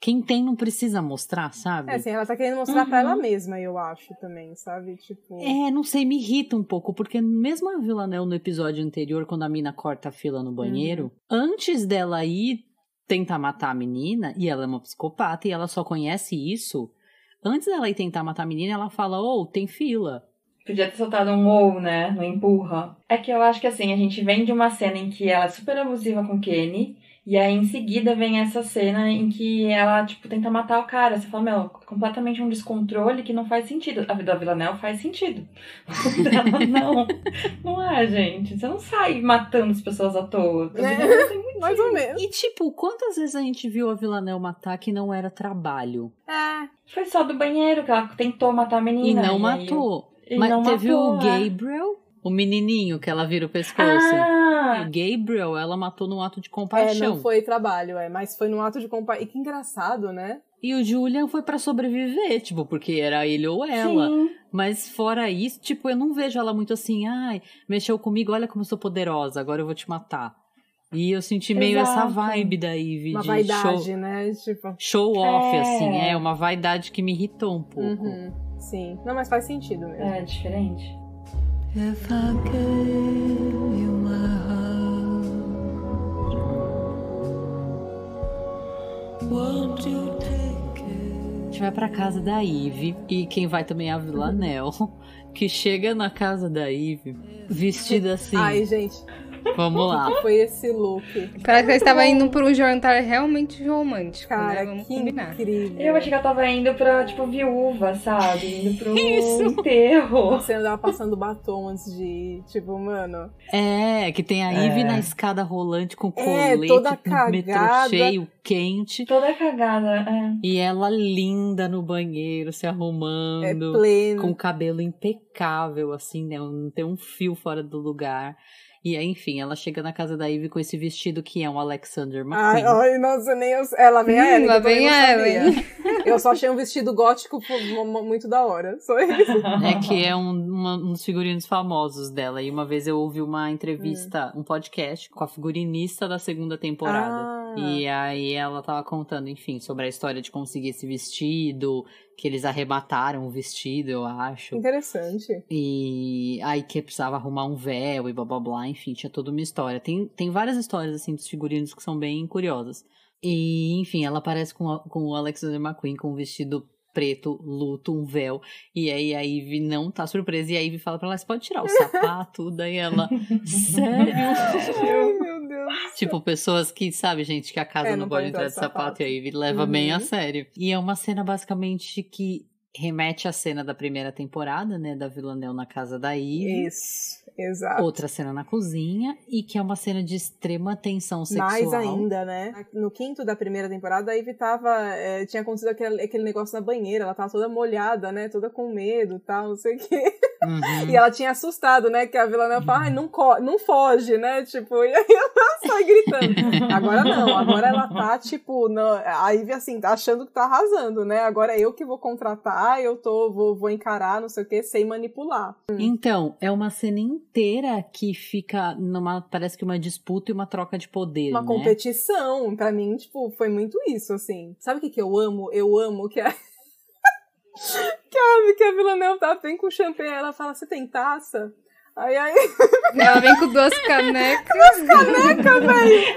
quem tem não precisa mostrar, sabe? É, assim, ela tá querendo mostrar pra Uhum. ela mesma, eu acho, também, sabe? Tipo. É, não sei, me irrita um pouco, porque mesmo a Villanelle no episódio anterior, quando a mina corta a fila no banheiro, antes dela ir tentar matar a menina, e ela é uma psicopata e ela só conhece isso, antes dela ir tentar matar a menina, ela fala, ô, tem fila. Podia ter soltado um ou, né? No empurra. É que eu acho que assim, a gente vem de uma cena em que ela é super abusiva com o Kenny. E aí em seguida vem essa cena em que ela, tipo, tenta matar o cara. Você fala, meu, completamente um descontrole que não faz sentido. A vida da Villanelle faz sentido. Ela não. Não é, gente. Você não sai matando as pessoas à toa. É. Mais ou menos. E tipo, quantas vezes a gente viu a Villanelle matar que não era trabalho? É. Foi só do banheiro que ela tentou matar a menina. E não aí matou. E Mas não teve matou, o é. Gabriel, o menininho que ela vira o pescoço. Ah, O Gabriel, ela matou num ato de É, compaixão. não foi trabalho, é, mas foi num ato de compaixão. E que engraçado, né? E o Julian foi pra sobreviver, tipo, porque era ele ou ela. Sim. Mas fora isso, tipo, eu não vejo ela muito assim, ai, mexeu comigo, olha como eu sou poderosa, agora eu vou te matar. E eu senti meio essa Exato. vibe da Ivy Uma de vaidade, show, né? Tipo. show off, É. assim, é uma vaidade que me irritou um pouco. Uhum, sim. Não, mas faz sentido mesmo. É diferente. If I gave you my heart, won't you take it? A gente vai pra casa da Ivy e quem vai também é a Villanelle, que chega na casa da Ivy vestida assim. Ai, gente, Vamos lá. foi esse look. Parece que ela estava indo para um jantar realmente romântico, Cara, né? Vamos que combinar. incrível. Eu achei que ela tava indo pra, tipo, viúva, sabe? Indo pro Isso. enterro. Você andava passando batom antes de ir. Tipo, mano. É, que tem a É. Ivy na escada rolante com É, colete, toda com metrô cagada. cheio, quente. Toda cagada, é. E ela linda no banheiro, se É arrumando. pleno. com o cabelo impecável, assim, né? Não tem um fio fora do lugar. E aí, enfim, ela chega na casa da Ivy com esse vestido que é um Alexander Ai, McQueen. ai, nossa, nem eu. Ela vem a Hum, Ellen. que eu também vem a sabia. Eu só achei um vestido gótico muito da hora. Só isso. né, que é um, uma- um dos figurinos famosos dela. E uma vez eu ouvi uma entrevista, um podcast com a figurinista da segunda temporada. Ah. E aí ela tava contando, enfim, sobre a história de conseguir esse vestido, que eles arrebataram o vestido, eu acho. Interessante. E aí que precisava arrumar um véu e blá blá blá, enfim, tinha toda uma história. Tem, tem várias histórias, assim, dos figurinos que são bem curiosas. E, enfim, ela aparece com, a- com o Alexander McQueen com um vestido preto, luto, um véu. E aí a Ivy não tá surpresa. E a Ivy fala pra ela, você pode tirar o sapato? Daí ela, sério? Deus. Tipo, pessoas que, sabe, gente, que a casa É, não, não pode entrar de sapato, sapato. e a Ivy leva bem a Uhum. sério. E é uma cena basicamente que remete à cena da primeira temporada, né, da Villanelle na casa da Ivy. Isso, exato. Outra cena na cozinha e que é uma cena de extrema tensão sexual. Mais ainda, né? No quinto da primeira temporada, a Ivy tava. é, tinha acontecido aquele, aquele negócio na banheira, ela tava toda molhada, né? Toda com medo tal, não sei o quê. Uhum. E ela tinha assustado, né? Que a Villanelle fala, ai, não, não foge, né? Tipo, e aí ela sai gritando. Agora não, agora ela tá, tipo, na- a Ivy, assim, tá achando que tá arrasando, né? Agora é eu que vou contratar, eu tô, vou, vou encarar, não sei o quê, sem manipular. Então, é uma cena inteira que fica numa. Parece que uma disputa e uma troca de poder. Uma né? competição, pra mim, tipo, foi muito isso, assim. Sabe o que que eu amo? Eu amo que a... que a, que a Villanelle tá bem com champanhe, ela fala, você tem taça? Aí, aí, Ela vem com duas canecas.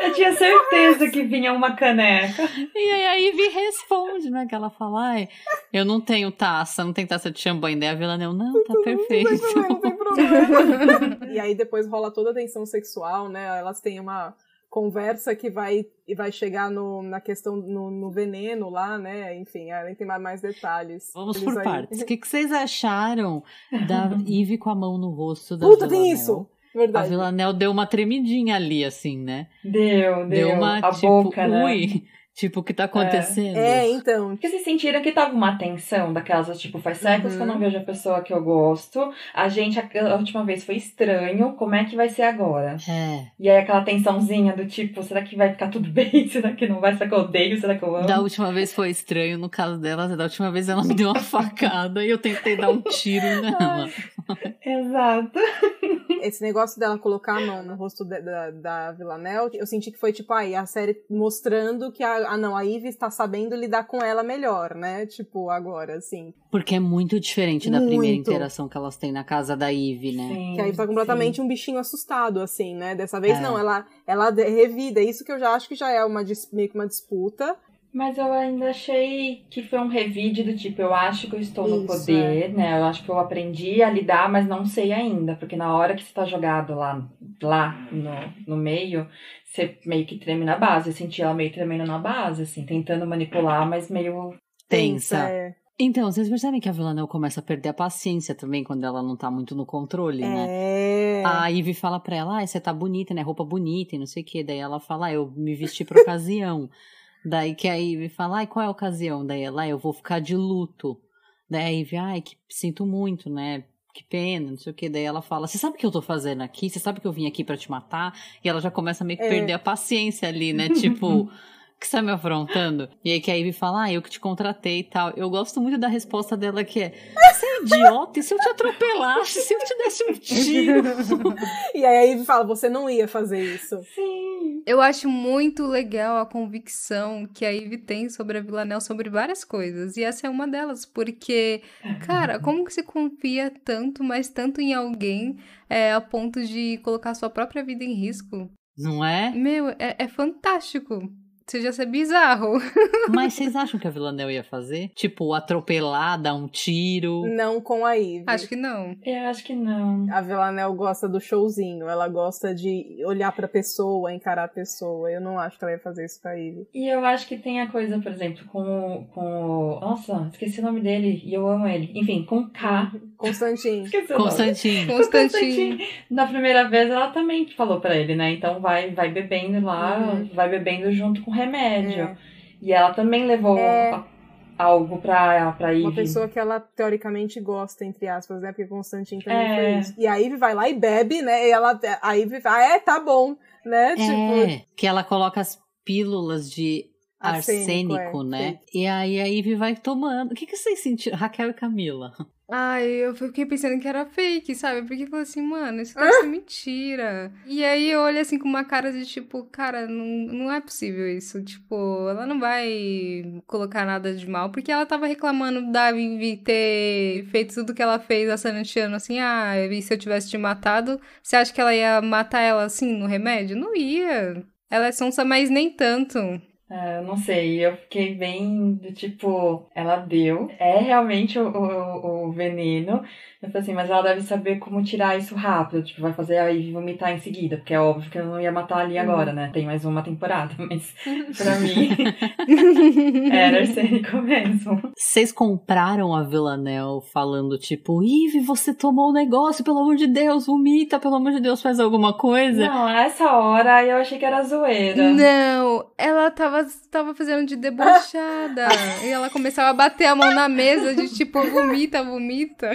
Eu tinha certeza que vinha uma caneca. E aí a Ivy responde, né? Que ela fala, ai, eu não tenho taça, não tenho taça de champanhe. Daí a Villanelle, não, tá perfeito. não tem problema. e aí depois rola toda a tensão sexual, né? Elas têm uma conversa que vai e vai chegar no, na questão no, no veneno lá, né? Enfim, além tem mais, mais detalhes. Vamos Eles por aí- partes. O que, que vocês acharam da Ivy com a mão no rosto da Puta, tem isso! A Verdade. Villanelle deu uma tremidinha ali, assim, né? Deu, deu. Deu uma, a tipo, boca, né? ui, tipo, o que tá acontecendo? É, então. Porque vocês sentiram que tava uma tensão daquelas, tipo, faz séculos que eu Uhum. não vejo a pessoa que eu gosto. A gente, a, a última vez foi estranho, como é que vai ser agora? É. E aí aquela tensãozinha do tipo, será que vai ficar tudo bem? Será que não vai? Será que eu odeio? Será que eu amo? Da última vez foi estranho, no caso dela, da última vez ela me deu uma facada e eu tentei dar um tiro nela. Exato. Esse negócio dela colocar a mão no rosto da, da, da Villanelle, eu senti que foi tipo aí a série mostrando que a, ah, não, a Ivy está sabendo lidar com ela melhor, né? Tipo, agora, assim. Porque é muito diferente da primeira Muito. interação que elas têm na casa da Ivy, né? Sim, Que aí tá completamente um bichinho assustado, assim, né? Dessa vez É. não, ela, ela revida. Isso que eu já acho que já é uma, dis- meio que uma disputa. Mas eu ainda achei que foi um revide do tipo, eu acho que eu estou no Isso, é. poder, né? Eu acho que eu aprendi a lidar, mas não sei ainda. Porque na hora que você tá jogado lá, lá no, no meio, você meio que treme na base. Eu senti ela meio tremendo na base, assim, tentando manipular, mas meio. Tensa. É, Então, vocês percebem que a Villanelle começa a perder a paciência também quando ela não tá muito no controle, né? é. A Ivy fala pra ela, ah, você tá bonita, né? Roupa bonita e não sei o quê. Daí ela fala, ah, eu me vesti pra ocasião. Daí que a Ivy fala, ai, qual é a ocasião? Daí ela, ah, eu vou ficar de luto. Daí a Ivy, ai, que sinto muito, né? Que pena, não sei o que. Daí ela fala: Você sabe o que eu tô fazendo aqui? Você sabe que eu vim aqui pra te matar? E ela já começa a meio que É. perder a paciência ali, né? Tipo. Que você tá me afrontando? E aí que a Ivy fala, ah, eu que te contratei e tal. Eu gosto muito da resposta dela que é, você é idiota? E se eu te atropelasse? Se eu te desse um tiro? E aí a Ivy fala, você não ia fazer isso. Sim. Eu acho muito legal a convicção que a Ivy tem sobre a Villanelle sobre várias coisas. E essa é uma delas, porque, cara, como que você confia tanto, mas tanto em alguém é, a ponto de colocar sua própria vida em risco? Não é? Meu, é, é fantástico. Seja ser bizarro. Mas vocês acham que a Villanelle ia fazer? Tipo, atropelar, dar um tiro? Não com a Ivy. Acho que não. Eu acho que não. A Villanelle gosta do showzinho, ela gosta de olhar pra pessoa, encarar a pessoa. Eu não acho que ela ia fazer isso com a Ivy. E eu acho que tem a coisa, por exemplo, com, o- com o. Nossa, esqueci o nome dele e eu amo ele. Enfim, com K. Constantine. Esqueci o nome. Constantino. Constantine. Na primeira vez ela também falou pra ele, né? Então vai, vai bebendo lá, Uhum. vai bebendo junto com remédio. É. E ela também levou É. algo pra, pra Ivy. Uma pessoa que ela teoricamente gosta, entre aspas, né? Porque Constantine também É. foi isso. E a Ivy vai lá e bebe, né? E ela, a Ivy fala, ah, é, tá bom, né? Tipo, É, que ela coloca as pílulas de Arsênico, arsênico, é, né? E aí a Ivy vai tomando. O que, que vocês sentiram? Raquel e Camila. Ai, eu fiquei pensando que era fake, sabe? Porque eu falei assim, mano, isso deve ser mentira. E aí eu olho assim com uma cara de tipo, cara, não, não é possível isso. Tipo, ela não vai colocar nada de mal. Porque ela tava reclamando da Vivi ter feito tudo que ela fez a Sanantiano, assim, ah, e se eu tivesse te matado, você acha que ela ia matar ela assim no remédio? Não ia. Ela é sonsa, mas nem tanto. É, eu não sei, eu fiquei bem do tipo, ela deu, é realmente o, o, o veneno. Eu falei assim, mas ela deve saber como tirar isso rápido, tipo, vai fazer a Ivy vomitar em seguida, porque é óbvio que eu não ia matar ali agora, né? Tem mais uma temporada, mas pra mim era arsênico mesmo. Vocês compraram a Villanelle falando, tipo, Ivy, você tomou o negócio, pelo amor de Deus, vomita, pelo amor de Deus, faz alguma coisa. Não, essa hora eu achei que era zoeira. Não, ela tava, tava fazendo de debochada. e ela começava a bater a mão na mesa de tipo, vomita, vomita.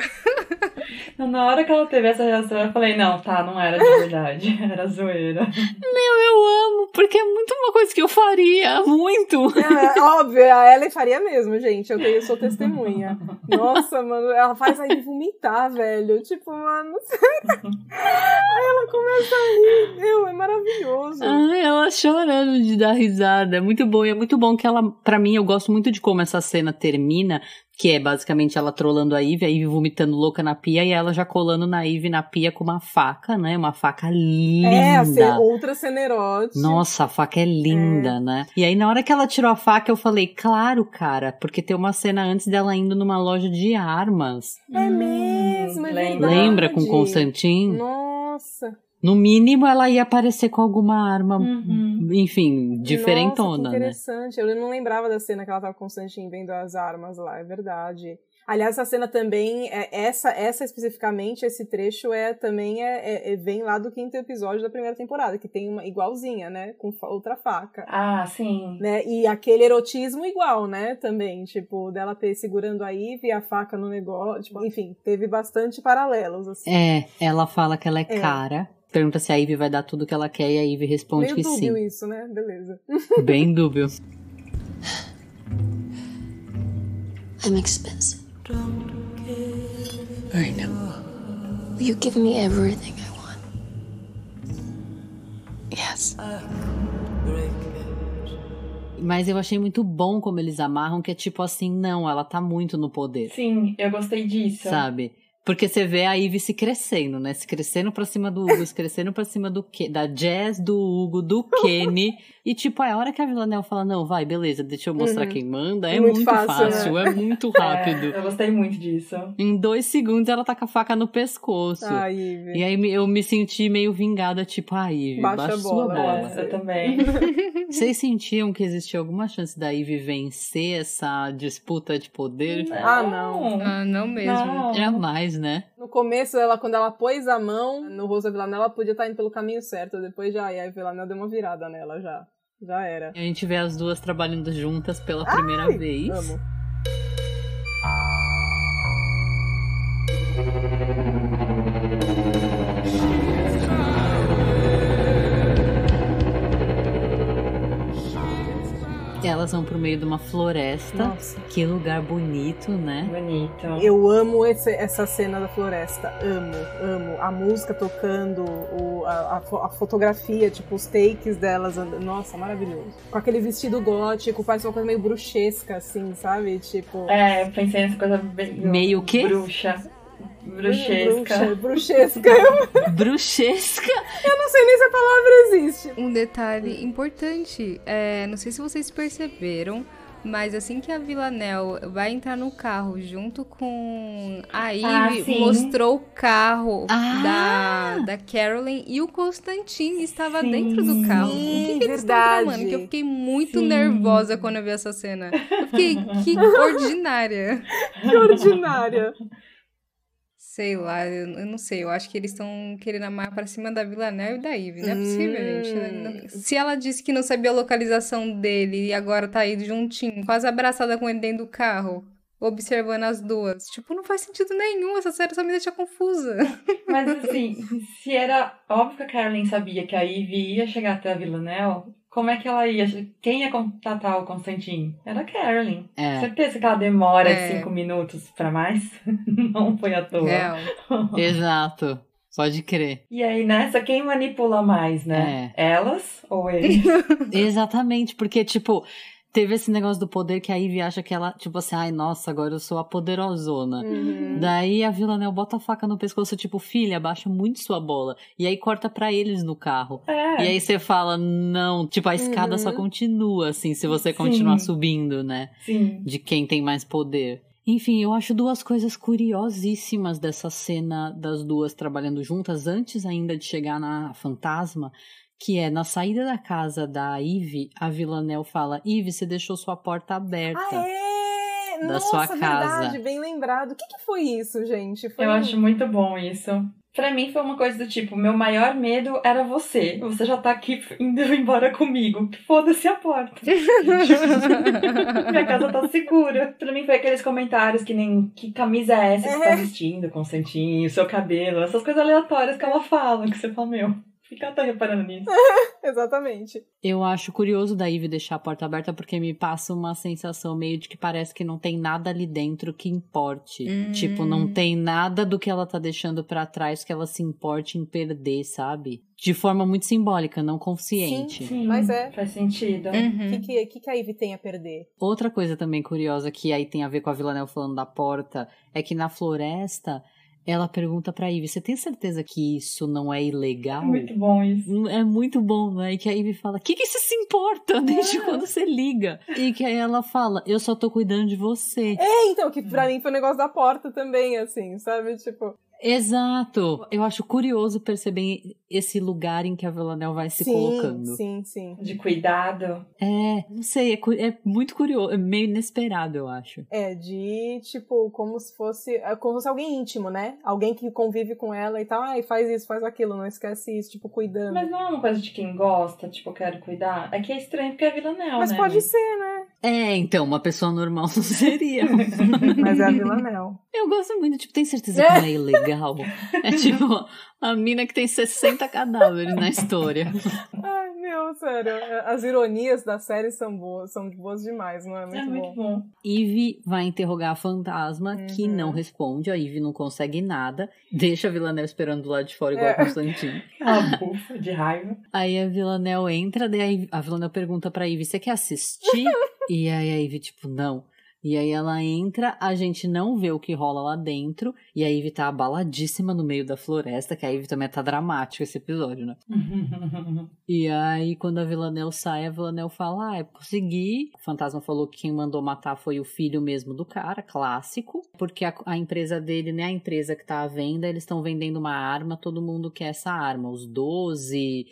Na hora que ela teve essa reação, eu falei, não, tá, não era de verdade, era zoeira. Meu, eu amo, porque é muito uma coisa que eu faria, muito. É, óbvio, a Ellen faria mesmo, gente. Eu, tenho, eu sou testemunha. Nossa, mano, ela faz a Ivy vomitar, velho. Tipo, mano. Aí ela começa a rir. Meu, é maravilhoso. Ai, ela chorando de dar risada. É muito bom. E é muito bom que ela, pra mim, eu gosto muito de como essa cena termina. Que é basicamente ela trolando a Ivy, a Ivy vomitando louca na pia e ela já colando na Ivy na pia com uma faca, né? Uma faca linda. É, a ce- outra cena erótica. Nossa, a faca é linda, né? E aí, na hora que ela tirou a faca, eu falei, claro, cara, porque tem uma cena antes dela indo numa loja de armas. É mesmo, é lembra. verdade. Lembra com Constantin? Nossa. No mínimo, ela ia aparecer com alguma arma, Uhum. enfim, Nossa, diferentona, que né? interessante. Eu não lembrava da cena que ela tava com o Constantine vendo as armas lá, é verdade. Aliás, essa cena também, é, essa, essa especificamente, esse trecho é também é, é- é- vem lá do quinto episódio da primeira temporada, que tem uma igualzinha, né? Com fa- outra faca. Ah, sim. Né? E aquele erotismo igual, né? Também, tipo, dela ter segurando a Ivy e a faca no negócio. Tipo, enfim, teve bastante paralelos, assim. É, ela fala que ela é, É. cara. Pergunta se a Ivy vai dar tudo que ela quer e a Ivy responde Meio que dúbio sim. isso, né? Beleza. Bem dúbio. I'm expensive. I know. Will you give me everything I want? Yes. Mas eu achei muito bom como eles amarram, que é tipo assim, não, ela tá muito no poder. Sim, eu gostei disso. Sabe? Porque você vê a Ivy se crescendo, né? Se crescendo pra cima do Hugo, se crescendo pra cima do Ke da Jazz, do Hugo, do Kenny. e tipo, a hora que a Villanelle fala, não, vai, beleza, deixa eu mostrar Uhum. quem manda, é Muito muito, fácil, fácil, né? é muito rápido. É, eu gostei muito disso. Em dois segundos ela tá com a faca no pescoço. Ah, Ivy. E aí eu me senti meio vingada, tipo, ah, Ivy, Baixa baixa, a sua bola, bola. é. Eu também. Vocês sentiam que existia alguma chance da Ivy vencer essa disputa de poder? Ah, não. Ah, não mesmo. Não. Jamais, né? No começo, ela, quando ela pôs a mão no rosto da Villanelle, ela podia estar indo pelo caminho certo. Depois já, e a Villanelle deu uma virada nela já. Já era. A gente vê as duas trabalhando juntas pela primeira Ai, vez. Amo. Elas vão pro meio de uma floresta. Nossa. Que lugar bonito, né? Bonito. Eu amo esse- essa cena da floresta. Amo, amo. A música tocando, o- a, a a fotografia, tipo, os takes delas. Nossa, maravilhoso. Com aquele vestido gótico, parece uma coisa meio bruxesca, assim, sabe? Tipo. É, eu pensei nessa coisa bem. Meio o quê? Bruxa. Bruxesca. Bruxa, bruxesca. Eu, Bruxesca. eu não sei nem se a palavra existe. Um detalhe importante, é, não sei se vocês perceberam, mas assim que a Villanelle vai entrar no carro junto com a Ah, sim. mostrou o carro Ah! da, da Carolyn e o Constantine estava Sim. dentro do carro. o Sim, que, que eles estão verdade. tramando? Que eu fiquei muito Sim. nervosa quando eu vi essa cena. Eu fiquei, que ordinária. Que ordinária. Sei lá, eu, eu não sei. Eu acho que eles estão querendo amar pra cima da Villanelle e da Eve. Não é possível, Hum. gente. Não- Se ela disse que não sabia a localização dele e agora tá aí juntinho, quase abraçada com ele dentro do carro, observando as duas. Tipo, não faz sentido nenhum. Essa série só me deixa confusa. Mas assim, se era óbvio que a Carolyn sabia que a Ivy ia chegar até a Villanelle, como é que ela ia? Quem ia contatar o Constantine? Era a Carolyn. É. Certeza que ela demora É. cinco minutos pra mais? Não foi à toa. Real. Exato. Pode crer. E aí, nessa, quem manipula mais, né? Elas ou ele? Exatamente, porque, tipo, teve esse negócio do poder que a Ivy acha que ela, tipo assim, ai, nossa, agora eu sou a poderosona. Uhum. Daí a Villanelle bota a faca no pescoço, tipo, filha, abaixa muito sua bola. E aí corta pra eles no carro. É. E aí você fala, não, tipo, a escada só Uhum. continua, assim, se você Sim. continuar subindo, né? Sim. De quem tem mais poder. Enfim, eu acho duas coisas curiosíssimas dessa cena das duas trabalhando juntas, antes ainda de chegar na fantasma, que é na saída da casa da Ivy, a Villanelle fala, Ivy, você deixou sua porta aberta. Ah, é? Da Nossa, sua casa. verdade, bem lembrado. O que, que foi isso, gente? Foi Eu um- acho muito bom isso. Pra mim foi uma coisa do tipo, meu maior medo era você. Você já tá aqui indo embora comigo. Foda-se a porta. Minha casa tá segura. Pra mim foi aqueles comentários que nem que camisa é essa que você tá vestindo, Constantinho, seu cabelo, essas coisas aleatórias que ela fala, que você fala, meu, fica tá reparando nisso. Exatamente. Eu acho curioso da Ivy deixar a porta aberta porque me passa uma sensação meio de que parece que não tem nada ali dentro que importe. Hum. Tipo, não tem nada do que ela tá deixando pra trás que ela se importe em perder, sabe? De forma muito simbólica, não consciente. Sim, Mas é. Faz sentido. O Uhum. que, que, que, que a Ivy tem a perder? Outra coisa também curiosa que aí tem a ver com a Villanelle falando da porta é que na floresta ela pergunta pra Ivy: Você tem certeza que isso não é ilegal? Muito bom isso. É muito bom, né? E que a Ivy fala: que que você se importa desde quando você liga? E que aí ela fala: Eu só tô cuidando de você. É, então, que pra mim foi o negócio da porta também, assim, sabe? Tipo, Exato. Eu acho curioso perceber esse lugar em que a Villanelle vai se sim, colocando. sim, sim. De cuidado. É, não sei, é, é muito curioso, é meio inesperado, eu acho. É, de, tipo, como se fosse. é Como se fosse alguém íntimo, né? Alguém que convive com ela e tal. Ai, faz isso, faz aquilo, não esquece isso, tipo, cuidando. Mas não é uma coisa de quem gosta, tipo, eu quero cuidar. É que é estranho porque é Villanelle, Mas né? pode ser, né? É, então, uma pessoa normal não seria. Mas é a Villanelle. Eu gosto muito, tipo, tem certeza que não é ilegal? É tipo a mina que tem 60 cadáveres na história. Ai, meu, sério. As ironias da série são boas, são boas demais, não é? Muito, É muito bom. bom. Eve vai interrogar a fantasma, que Uhum. não responde, a Eve não consegue nada, deixa a Villanelle esperando do lado de fora igual É. a Constantine. Aquela bufa de raiva. Aí a Villanelle entra, daí a Villanelle pergunta pra Eve, você quer assistir? e aí a Eve, tipo, não. E aí ela entra, a gente não vê o que rola lá dentro, e a Eve tá abaladíssima no meio da floresta, que a Eve também tá dramático esse episódio, né? E aí, quando a Villanelle sai, a Villanelle fala: Ah, eu consegui. O fantasma falou que quem mandou matar foi o filho mesmo do cara, clássico. Porque a, a empresa dele, né? A empresa que tá à venda, eles estão vendendo uma arma, todo mundo quer essa arma. Os 12.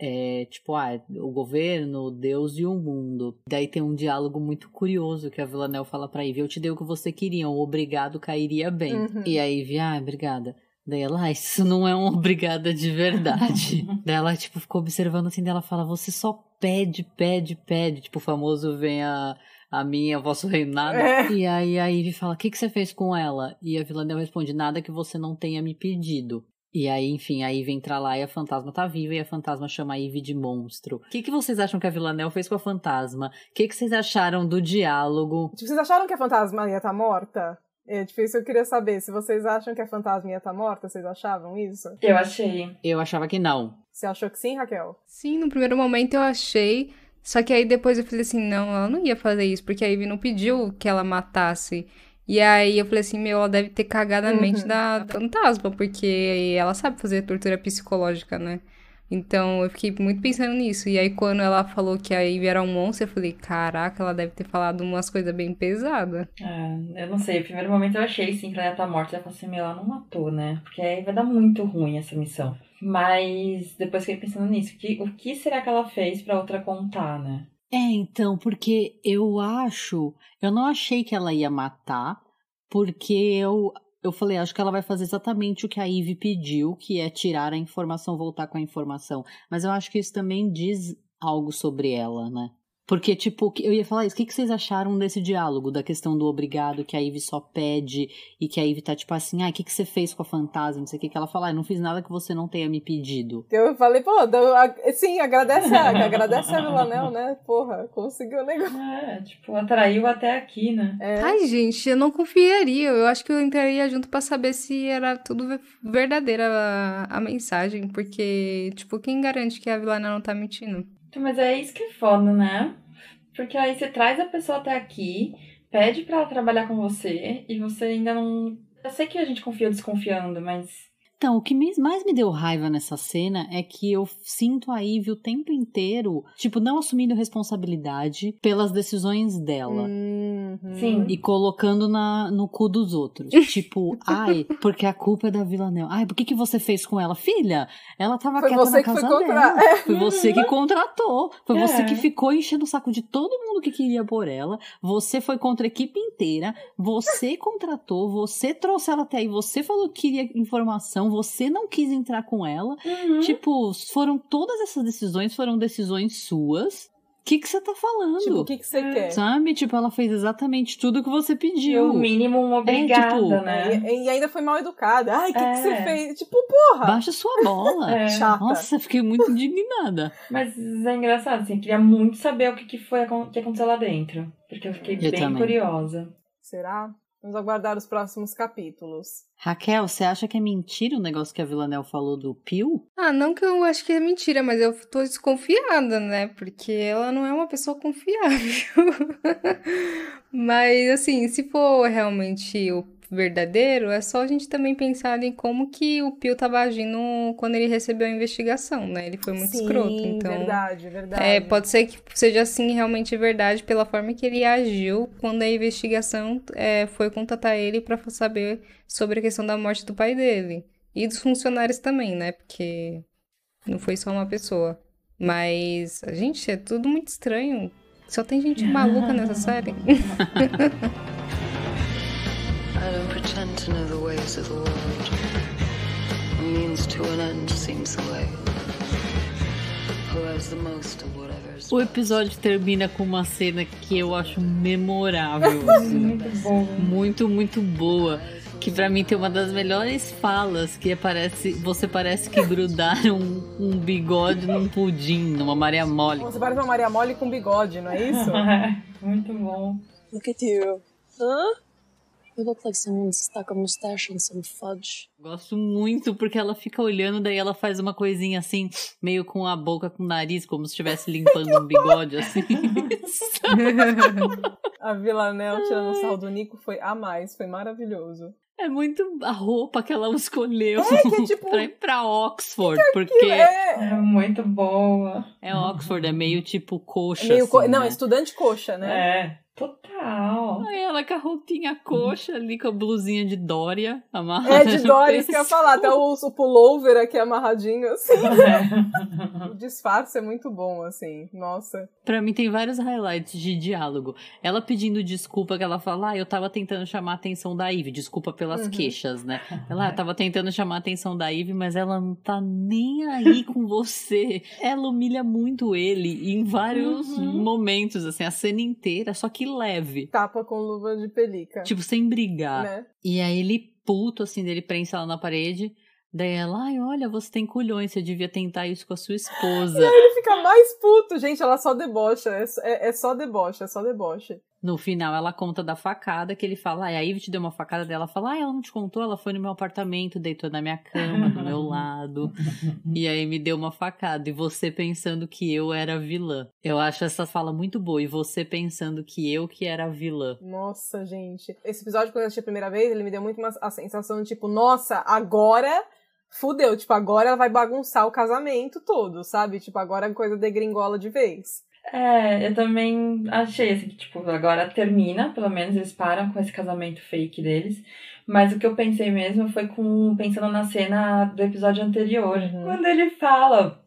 É, tipo, ah, o governo, Deus e o mundo. Daí tem um diálogo muito curioso que a Villanelle fala pra Ivy: Eu te dei o que você queria, um obrigado cairia bem. Uhum. E a Ivy, ah, obrigada. Daí ela, ah, isso não é um obrigada de verdade. Daí ela, tipo, ficou observando assim, daí ela fala, você só pede, pede, pede. Tipo, o famoso vem a, a minha, o vosso reino nada. É. E aí a Ivy fala, o que, que você fez com ela? E a Villanelle responde, nada que você não tenha me pedido. E aí, enfim, a Ivy entra lá e a fantasma tá viva e a fantasma chama a Ivy de monstro. O que, que vocês acham que a Villanelle fez com a fantasma? O que, que vocês acharam do diálogo? Tipo, vocês acharam que a fantasma ia estar morta? É difícil, eu queria saber. Se vocês acham que a fantasma ia estar morta, vocês achavam isso? Eu achei. Eu achava que não. Você achou que sim, Raquel? Sim, no primeiro momento eu achei. Só que aí depois eu falei assim, não, ela não ia fazer isso, porque a Ivy não pediu que ela matasse. E aí eu falei assim, meu, ela deve ter cagado a mente Uhum. da fantasma, porque ela sabe fazer tortura psicológica, né? Então eu fiquei muito pensando nisso. E aí quando ela falou que a Ivy era um monstro, eu falei, caraca, ela deve ter falado umas coisas bem pesadas. É, eu não sei, no primeiro momento eu achei sim que ela ia estar morta. Eu falei assim, meu, ela não matou, né? Porque aí vai dar muito ruim essa missão. Mas depois fiquei pensando nisso, que, o que será que ela fez pra outra contar, né? É, então, porque eu acho. Eu não achei que ela ia matar, porque eu. Eu falei, acho que ela vai fazer exatamente o que a Ivy pediu, que é tirar a informação, voltar com a informação. Mas eu acho que isso também diz algo sobre ela, né? Porque, tipo, eu ia falar isso, o que vocês acharam desse diálogo, da questão do obrigado, que a Ivy só pede, e que a Ivy tá tipo assim, ah, o que que você fez com a fantasma, não sei o que, que ela fala, ah, eu não fiz nada que você não tenha me pedido. Eu falei, pô, sim, agradece a, agradece a Villanelle, né? Porra, conseguiu o negócio. É, tipo, atraiu até aqui, né? É. Ai, gente, eu não confiaria. Eu acho que eu entraria junto pra saber se era tudo ve- verdadeira a, a mensagem. Porque, tipo, quem garante que a Vilana não tá mentindo? Então, Mas é isso que é foda, né? Porque aí você traz a pessoa até aqui, pede pra ela trabalhar com você, e você ainda não. Eu sei que a gente confia desconfiando, mas. Então, o que mais me deu raiva nessa cena é que eu sinto a Ivy o tempo inteiro, tipo, não assumindo responsabilidade pelas decisões dela. Uhum. Sim. E colocando na, no cu dos outros. tipo, ai, porque a culpa é da Villanelle. Ai, por que, que você fez com ela? Filha, ela tava Foi quieta você na que foi casa contra- dela. Foi você que contratou. Foi É. você que ficou enchendo o saco de todo mundo que queria por ela. Você foi contra a equipe inteira. Você contratou. Você trouxe ela até aí. Você falou que queria informação. Você não quis entrar com ela. Uhum. Tipo, foram todas essas decisões foram decisões suas. O que que você tá falando? Tipo, o que, que você É. quer? Sabe? Tipo, ela fez exatamente tudo que você E pediu. o mínimo uma obrigada, tipo, né? E, e ainda foi mal educada. Ai, o que, que É. você fez? Tipo, porra! Baixa sua bola. É. Chata. Nossa, fiquei muito indignada. Mas é engraçado, assim, eu queria muito saber o que, que foi que aconteceu lá dentro. Porque eu fiquei Eu bem também. curiosa. Será? Vamos aguardar os próximos capítulos. Raquel, você acha que é mentira o negócio que a Villanelle falou do Pio? Ah, não que eu acho que é mentira, mas eu tô desconfiada, né? Porque ela não é uma pessoa confiável. mas, assim, se for realmente o verdadeiro, é só a gente também pensar em como que o Pio tava agindo quando ele recebeu a investigação, né? Ele foi muito Sim, escroto, então... verdade, verdade. É, pode ser que seja assim realmente verdade pela forma que ele agiu quando a investigação é, foi contatar ele pra saber sobre a questão da morte do pai dele. E dos funcionários também, né? Porque não foi só uma pessoa. Mas, gente, é tudo muito estranho. Só tem gente maluca nessa série. I don't pretend to know the ways of the world. A means to an end seems the way. Who has the most of whatever is O episódio termina com uma cena que eu acho memorável. assim. Muito bom. muito, muito boa. Que pra mim tem uma das melhores falas, que parece, você parece que grudaram um, um bigode num pudim, numa Maria Mole. Você parece uma Maria Mole com bigode, não é isso? muito bom. Look at you. Huh? You look like someone stuck a mustache in some fudge. Gosto muito porque ela fica olhando, daí ela faz uma coisinha assim, meio com a boca, com o nariz, como se estivesse limpando um bigode, assim. A Villanelle tirando sarro do Nico foi a mais, foi maravilhoso. É muito a roupa que ela escolheu É, que é tipo- pra ir pra Oxford, porque É, É muito boa. é Oxford, é meio tipo coxa. meio co- assim, Não, né? estudante coxa, né? É, total. Dó. Aí ela com a roupinha coxa ali, com a blusinha de Dória amarrada. É de Dória, isso que eu ia falar. Até o, o pullover aqui amarradinho, assim. É. O disfarce é muito bom, assim. Nossa. Pra mim tem vários highlights de diálogo. Ela pedindo desculpa, que ela fala, ah, eu tava tentando chamar a atenção da Ivy, desculpa pelas Uhum. queixas, né? Ela ah, tava tentando chamar a atenção da Ivy, mas ela não tá nem aí com você. Ela humilha muito ele em vários Uhum. momentos, assim, a cena inteira, só que leve. Tapa com luva de pelica. Tipo, sem brigar. né? E aí ele, puto, assim, dele prensa ela na parede. Daí ela, ai, olha, você tem culhões, você devia tentar isso com a sua esposa. E aí ele fica mais puto. Gente, ela só debocha. É, é, é só deboche, é só deboche. No final, ela conta da facada, que ele fala, ai, a Ivy te deu uma facada dela. Fala, ah, ela não te contou? Ela foi no meu apartamento, deitou na minha cama, do meu lado. E aí me deu uma facada. E você pensando que eu era vilã. Eu acho essa fala muito boa. E você pensando que eu que era vilã. Nossa, gente. Esse episódio, quando eu assisti a primeira vez, ele me deu muito uma, a sensação de tipo, nossa, agora fudeu. Tipo, agora ela vai bagunçar o casamento todo, sabe? Tipo, agora a coisa degringola de vez. É, eu também achei assim que, tipo, agora termina, pelo menos eles param com esse casamento fake deles. Mas o que eu pensei mesmo foi com pensando na cena do episódio anterior. Quando ele fala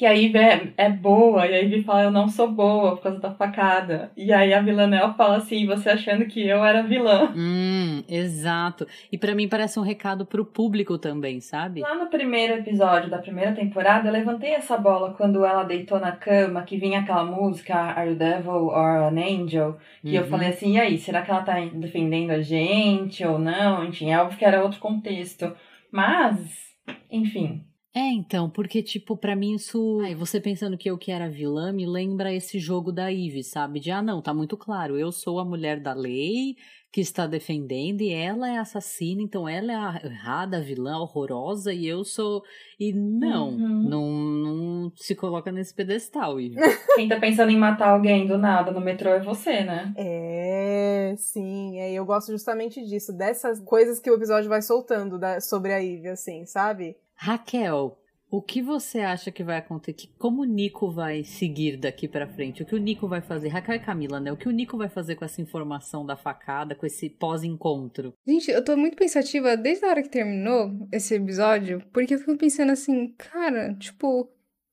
que a Ivy é, é boa, e a Ivy fala, eu não sou boa por causa da facada. E aí a Villanelle fala assim, você achando que eu era vilã. Hum, exato. E pra mim parece um recado pro público também, sabe? Lá no primeiro episódio da primeira temporada, eu levantei essa bola quando ela deitou na cama, que vinha aquela música Are you Devil or an Angel? Que eu Uhum. falei assim, e aí, será que ela tá defendendo a gente ou não? Enfim, é óbvio que era outro contexto. Mas, enfim. É, então, porque, tipo, pra mim isso. Ai, você pensando que eu que era vilã me lembra esse jogo da Ivy, sabe? De, ah, não, tá muito claro, eu sou a mulher da lei que está defendendo e ela é assassina, então ela é a errada, a vilã horrorosa e eu sou. E não, Uhum. não, não se coloca nesse pedestal, Ivy. Quem tá pensando em matar alguém do nada no metrô é você, né? É, sim. É, eu gosto justamente disso. Dessas coisas que o episódio vai soltando da- sobre a Ivy, assim, sabe? Raquel, o que você acha que vai acontecer? Como o Nico vai seguir daqui pra frente? O que o Nico vai fazer? Raquel e Camila, né? O que o Nico vai fazer com essa informação da facada, com esse pós-encontro? Gente, eu tô muito pensativa desde a hora que terminou esse episódio, porque eu fico pensando assim, cara, tipo,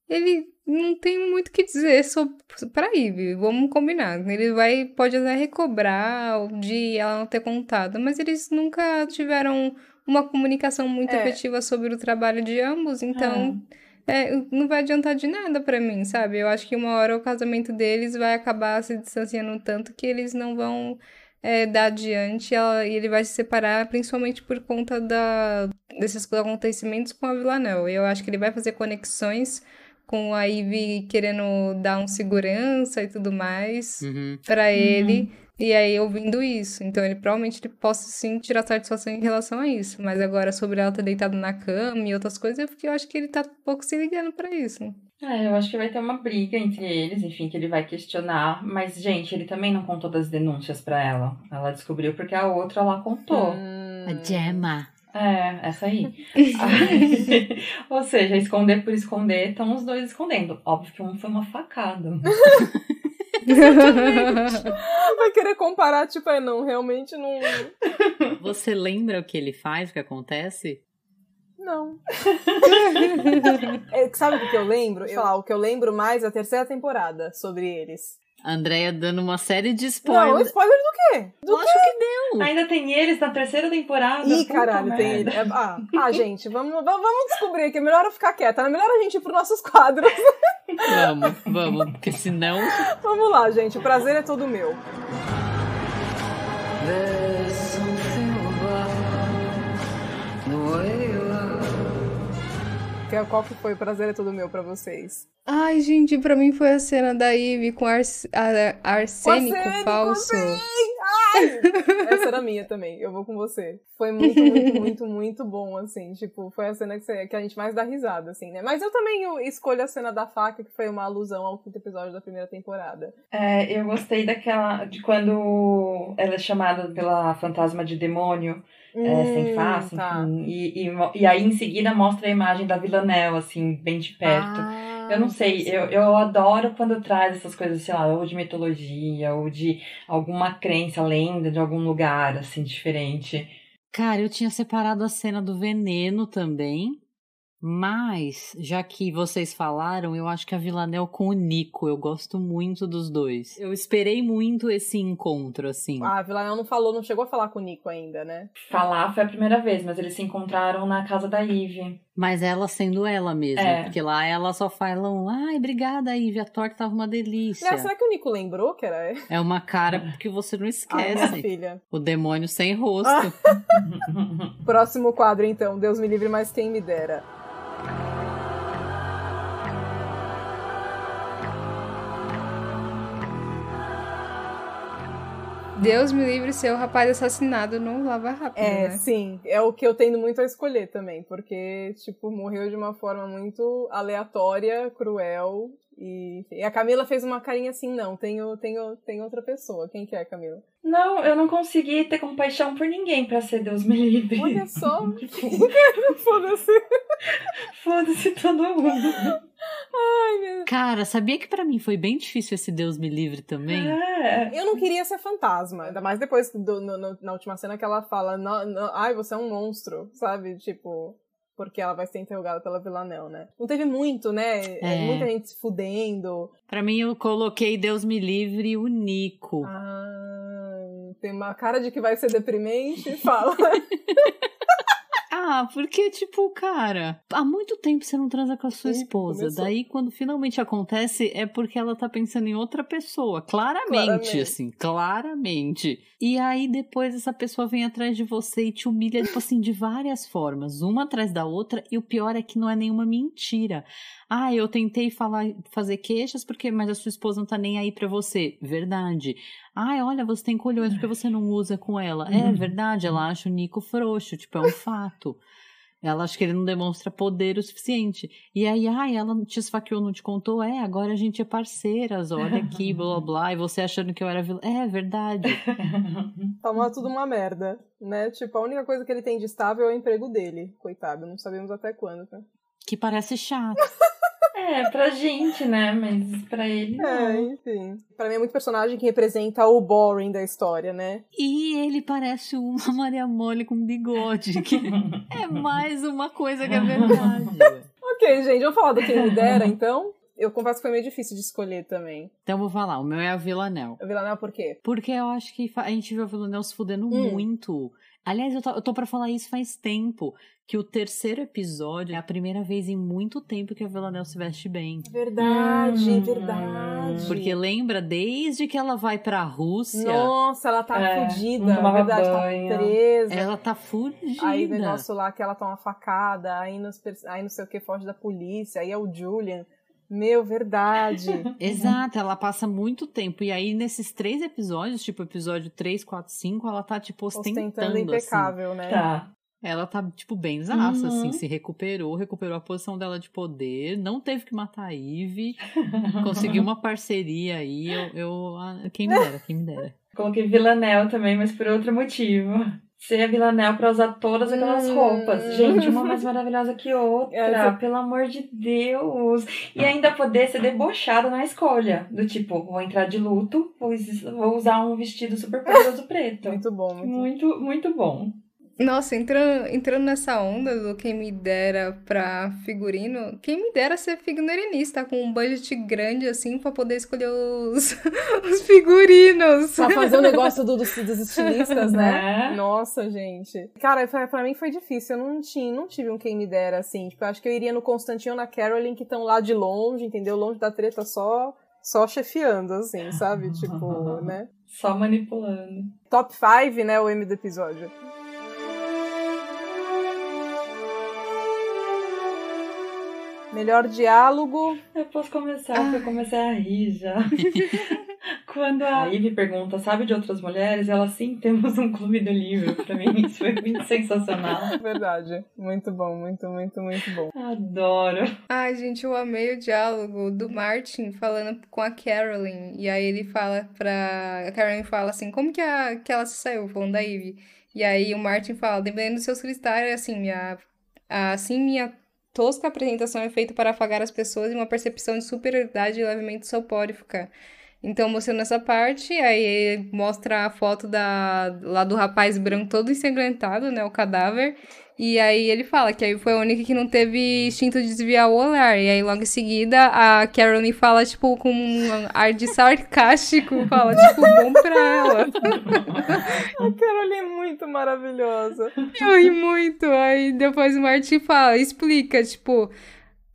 ele não tem muito o que dizer sobre pra Ivy, vamos combinar. Ele vai, pode até recobrar de ela não ter contado, mas eles nunca tiveram uma comunicação muito É. efetiva sobre o trabalho de ambos, então é, não vai adiantar de nada pra mim, sabe? Eu acho que uma hora o casamento deles vai acabar se distanciando tanto que eles não vão é, dar adiante ela- e ele vai se separar principalmente por conta da, desses acontecimentos com a Villanelle. Eu acho que ele vai fazer conexões com a Ivy querendo dar um segurança e tudo mais Uhum. pra ele. E aí, ouvindo isso. Então, ele provavelmente ele possa sim tirar satisfação em relação a isso. Mas agora, sobre ela ter deitado na cama e outras coisas, eu, fiquei- eu acho que ele tá um pouco se ligando pra isso. É, eu acho que vai ter uma briga entre eles, enfim, que ele vai questionar. Mas, gente, ele também não contou das denúncias pra ela. Ela descobriu porque a outra lá contou. Hum. A Gemma. É, essa aí. Aí, Ou seja, esconder por esconder, estão os dois escondendo. Óbvio que um foi uma facada. Vai querer comparar, tipo, é, não, realmente não. Você lembra o que ele faz, o que acontece? Não. É, sabe o que eu lembro? Eu, falar, o que eu lembro mais é a terceira temporada sobre eles. A Andrea dando uma série de Não, spoilers. spoiler do quê? Do Acho que deu. Ainda tem eles na terceira temporada. Ih, caralho, tem merda. ele. É- ah, ah, gente, vamos, va- vamos descobrir que é melhor eu ficar quieta, é melhor a gente ir pros nossos quadros. Vamos, vamos, porque senão. vamos lá, gente, o prazer é todo meu. There's Que- Qual que foi o prazer é todo meu pra vocês? Ai, gente, pra mim foi a cena da Ivy com ars a- arsênico, Arsênico, falso. sim! Ai! Essa era minha também, eu vou com você. Foi muito, muito, muito, muito bom, assim. Tipo, foi a cena que, você- que a gente mais dá risada, assim, né? Mas eu também escolho a cena da faca, que foi uma alusão ao quinto episódio da primeira temporada. É, eu gostei daquela. de quando ela é chamada pela fantasma de demônio. É, sem Hum, face, tá. enfim. E, e, e aí em seguida mostra a imagem da Villanelle, assim, bem de perto. Ah, Eu não sei, eu, eu adoro quando traz essas coisas, sei lá, ou de mitologia, ou de alguma crença, lenda de algum lugar, assim, diferente. Cara, eu tinha separado a cena do veneno também. Mas, já que vocês falaram, eu acho que a Villanelle com o Nico, eu gosto muito dos dois. Eu esperei muito esse encontro, assim. Ah, a Villanelle não falou, não chegou a falar com o Nico ainda, né? Falar foi a primeira vez, mas eles se encontraram na casa da Ivy. Mas ela sendo ela mesma, É. porque lá ela só fala um, ai, obrigada, Ivy, a torta tava uma delícia. Aliás, será que o Nico lembrou que era É uma cara que você não Ai, minha esquece. filha. o demônio sem rosto. Próximo quadro, então. Deus me livre, mas quem me dera. Deus me livre ser o rapaz assassinado no Lava Rápido, É, né? sim. É o que eu tendo muito a escolher também. Porque, tipo, morreu de uma forma muito aleatória, cruel. E, e a Camila fez uma carinha assim, não, tenho, tenho, tenho outra pessoa. Quem que é, Camila? Não, eu não consegui ter compaixão por ninguém pra ser Deus me livre. Olha só. Foda-se. Foda-se todo mundo. Ai, meu Cara, sabia que pra mim foi bem difícil esse Deus me livre também? É. Eu não queria ser fantasma, ainda mais depois do, no- no- na última cena que ela fala, "Não, não, ai, você é um monstro, sabe? Tipo, porque ela vai ser interrogada pela Villanelle, né? Não teve muito, né? É. Muita gente se fudendo. Pra mim, eu coloquei Deus me livre o Nico. Ai, tem uma cara de que vai ser deprimente, fala. Ah, porque, tipo, cara, há muito tempo você não transa com a sua Sim, esposa. começou. Daí, quando finalmente acontece, é porque ela tá pensando em outra pessoa. Claramente, Claramente. assim, claramente. E aí, depois, essa pessoa vem atrás de você e te humilha, tipo assim, de várias formas, uma atrás da outra. E o pior é que não é nenhuma mentira. Ah, eu tentei falar, fazer queixas, porque, mas a sua esposa não tá nem aí pra você. Verdade. Ai, olha, você tem colhões porque você não usa com ela. É verdade, ela acha o Nico frouxo, tipo, é um fato. Ela acha que ele não demonstra poder o suficiente. E aí, ai, ela te esfaqueou, não te contou? É, agora a gente é parceiras, olha aqui, blá blá. E você achando que eu era vilã. É verdade. Tava tudo uma merda, né? Tipo, a única coisa que ele tem de estável é o emprego dele. Coitado, não sabemos até quando, tá? Que parece chato. É, pra gente, né? Mas pra ele não. É, enfim. Pra mim é muito personagem que representa o boring da história, né? E ele parece uma Maria Mole com bigode, que é mais uma coisa que é verdade. Ok, gente, vamos falar do Quem Me Dera, então. Eu confesso que foi meio difícil de escolher também. Então eu vou falar, o meu é a Villanelle. A Villanelle por quê? Porque eu acho que a gente viu a Villanelle se fudendo Hum. muito. Aliás, eu tô, eu tô pra falar isso faz tempo. Que o terceiro episódio é a primeira vez em muito tempo que a Villanelle se veste bem. Verdade, Hum. verdade. Porque lembra, desde que ela vai pra Rússia, Nossa, ela tá É, fudida. não tomava verdade, banho. tá presa. ela tá fudida. Aí o negócio lá que ela toma facada, aí, nos, aí não sei o que, foge da polícia, aí é o Julian. Meu, verdade. Exato, ela passa muito tempo. E aí, nesses três episódios, tipo episódio 3, 4, 5, ela tá, tipo, ostentando, Ostentando assim. impecável, né? Tá. Ela tá, tipo, bem zaça, Uhum. assim, se recuperou, recuperou a posição dela de poder, não teve que matar a Eve, conseguiu uma parceria aí, eu, eu quem me dera, quem me dera. Coloquei Villanelle também, mas por outro motivo. Ser a Villanelle pra usar todas aquelas Hum. roupas. Gente, uma mais maravilhosa que outra. Pelo amor de Deus. E ainda poder ser debochada na escolha. Do tipo, vou entrar de luto, vou, us- vou usar um vestido super poderoso preto. Muito bom, muito bom. Muito, muito bom. Nossa, entrando, entrando nessa onda do quem me dera pra figurino, quem me dera ser figurinista com um budget grande assim pra poder escolher os, os figurinos. Pra fazer o negócio do- dos, dos estilistas, né? Né? Nossa, gente. Cara, pra, pra mim foi difícil. Eu não, tinha, não tive um quem me dera, assim. Tipo, eu acho que eu iria no Constantino ou na Carolyn, que estão lá de longe, entendeu? Longe da treta, só, só chefiando, assim, sabe? Tipo, né? Só manipulando. Top 5, né? O M do episódio. Melhor diálogo. Eu posso começar, porque eu comecei a rir já. Quando a Ivy pergunta, sabe de outras mulheres? Ela, sim, temos um clube do livro. Pra mim, isso foi muito sensacional. Verdade. Muito bom, muito, muito, muito bom. Adoro. Ai, gente, eu amei o diálogo do Martin falando com a Carolyn. E aí ele fala pra. A Carolyn fala assim: como que, a, que ela se saiu? Falando da Ivy. E aí o Martin fala, dependendo dos seus cristais, assim, minha, assim minha tosca apresentação é feita para afagar as pessoas e uma percepção de superioridade levemente sopórica. Então, mostrando essa parte, aí mostra a foto da, lá do rapaz branco todo ensanguentado, né, o cadáver, e aí ele fala que aí foi a única que não teve instinto de desviar o olhar. E aí logo em seguida a Caroline fala, tipo, com um ar de sarcástico, fala, tipo, bom pra ela. A Caroline é muito maravilhosa. Eu ri muito. Aí depois o Martin fala, explica, tipo,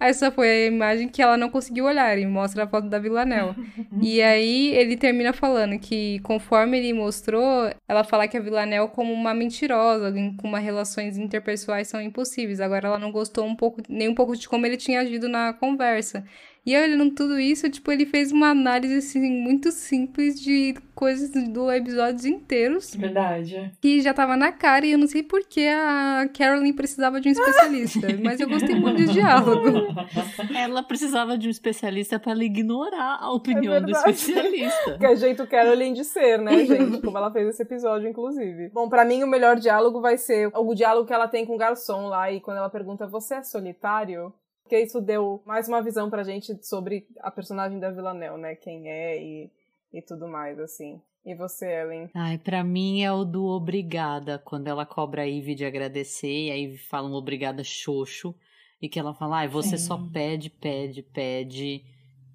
essa foi a imagem que ela não conseguiu olhar e mostra a foto da Villanelle. e aí ele termina falando que conforme ele mostrou, ela fala que a Villanelle como uma mentirosa, alguém com uma relações interpessoais são impossíveis. Agora ela não gostou um pouco, nem um pouco de como ele tinha agido na conversa. E olhando tudo isso, tipo, ele fez uma análise assim muito simples de coisas do episódios inteiros. Verdade. Que já tava na cara e eu não sei por que a Caroline precisava de um especialista, mas eu gostei muito do diálogo. Ela precisava de um especialista para ela ignorar a opinião do verdade. especialista. Que é jeito Caroline de ser, né, gente? Como ela fez esse episódio, inclusive. Bom, pra mim o melhor diálogo vai ser o diálogo que ela tem com o garçom lá e quando ela pergunta: Você é solitário? Porque isso deu mais uma visão pra gente sobre a personagem da Villanelle, né? Quem é e, e tudo mais, assim. E você, Ellen? Ai, pra mim é o do obrigada, quando ela cobra a Ivy de agradecer, e a Ivy fala um obrigada xoxo, e que ela fala, ai, você Sim. só pede, pede, pede.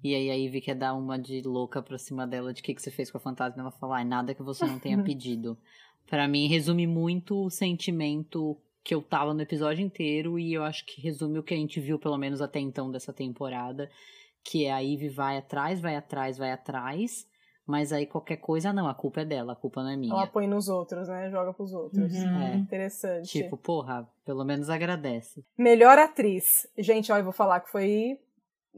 E aí a Ivy quer dar uma de louca pra cima dela de o que, que você fez com a fantasma. Ela fala, ai, nada que você não tenha pedido. Pra mim, resume muito o sentimento que eu tava no episódio inteiro, e eu acho que resume o que a gente viu, pelo menos até então, dessa temporada. Que é a Ivy vai atrás, vai atrás, vai atrás. Mas aí qualquer coisa, não, a culpa é dela, a culpa não é minha. Ela põe nos outros, né? Joga pros outros. Uhum. É. Interessante. Tipo, porra, pelo menos agradece. Melhor atriz. Gente, ó, eu vou falar que foi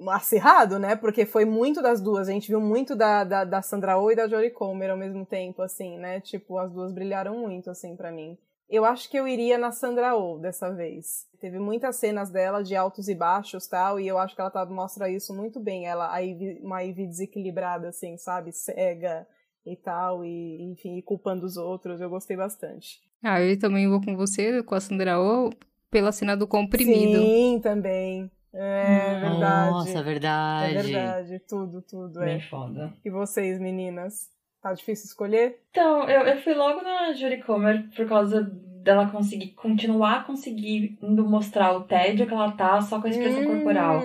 acirrado, né? Porque foi muito das duas. A gente viu muito da, da, da Sandra Oh e da Jodie Comer ao mesmo tempo, assim, né? Tipo, as duas brilharam muito, assim, pra mim. Eu acho que eu iria na Sandra Oh dessa vez. Teve muitas cenas dela de altos e baixos tal, e eu acho que ela tá, mostra isso muito bem. Ela, a Ivy, uma Ivy desequilibrada, assim, sabe? Cega e tal, e enfim, e culpando os outros. Eu gostei bastante. Ah, eu também vou com você, com a Sandra Oh, pela cena do comprimido. Sim, também. É verdade. Nossa, É verdade. verdade, tudo, tudo, Bem é. foda. E vocês, meninas? Tá difícil escolher? Então, eu, eu fui logo na Judy Comer por causa dela conseguir continuar conseguindo mostrar o tédio que ela tá só com a expressão Hum, corporal.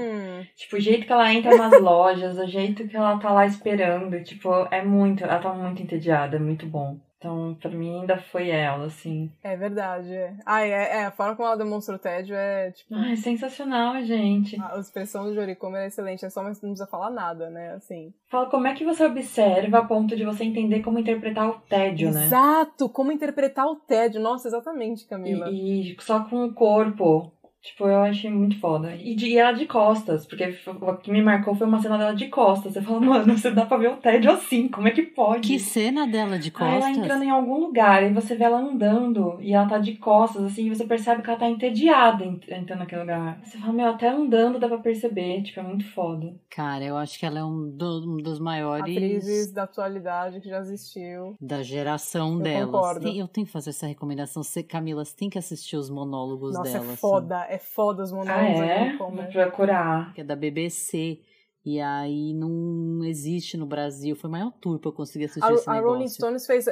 Tipo, o jeito que ela entra nas lojas, o jeito que ela tá lá esperando, tipo, é muito, ela tá muito entediada, é muito bom. Então, pra mim ainda foi ela, assim. É verdade. É. Ah, é, é, a forma como ela demonstra o tédio é, tipo, Ai, sensacional, gente. a expressão do Jory Comer é excelente, é só, mas não precisa falar nada, né, assim. Fala como é que você observa a ponto de você entender como interpretar o tédio, né? Exato! Como interpretar o tédio. Nossa, exatamente, Camila. E, e só com o corpo. Tipo, eu achei muito foda. E, de, e ela de costas, porque o que me marcou foi uma cena dela de costas. Você fala, mano, você dá pra ver o tédio assim, como é que pode? Que cena dela de Aí ela costas? entrando em algum lugar, e você vê ela andando, e ela tá de costas, assim, e você percebe que ela tá entediada ent- entrando naquele lugar. Você fala, meu, até andando dá pra perceber, tipo, é muito foda. Cara, eu acho que ela é um, do- um dos maiores Atrizes da atualidade que já existiu. da geração Eu delas. concordo. Tem- eu tenho que fazer essa recomendação. Você, Camila, você tem que assistir os monólogos Nossa, dela. é assim. foda, é foda os Ah, monólogos da é? Jory Vou Comer. procurar. que é da BBC. E aí não existe no Brasil. Foi o maior tour pra eu conseguir assistir esse A, a negócio. Rolling Stones fez.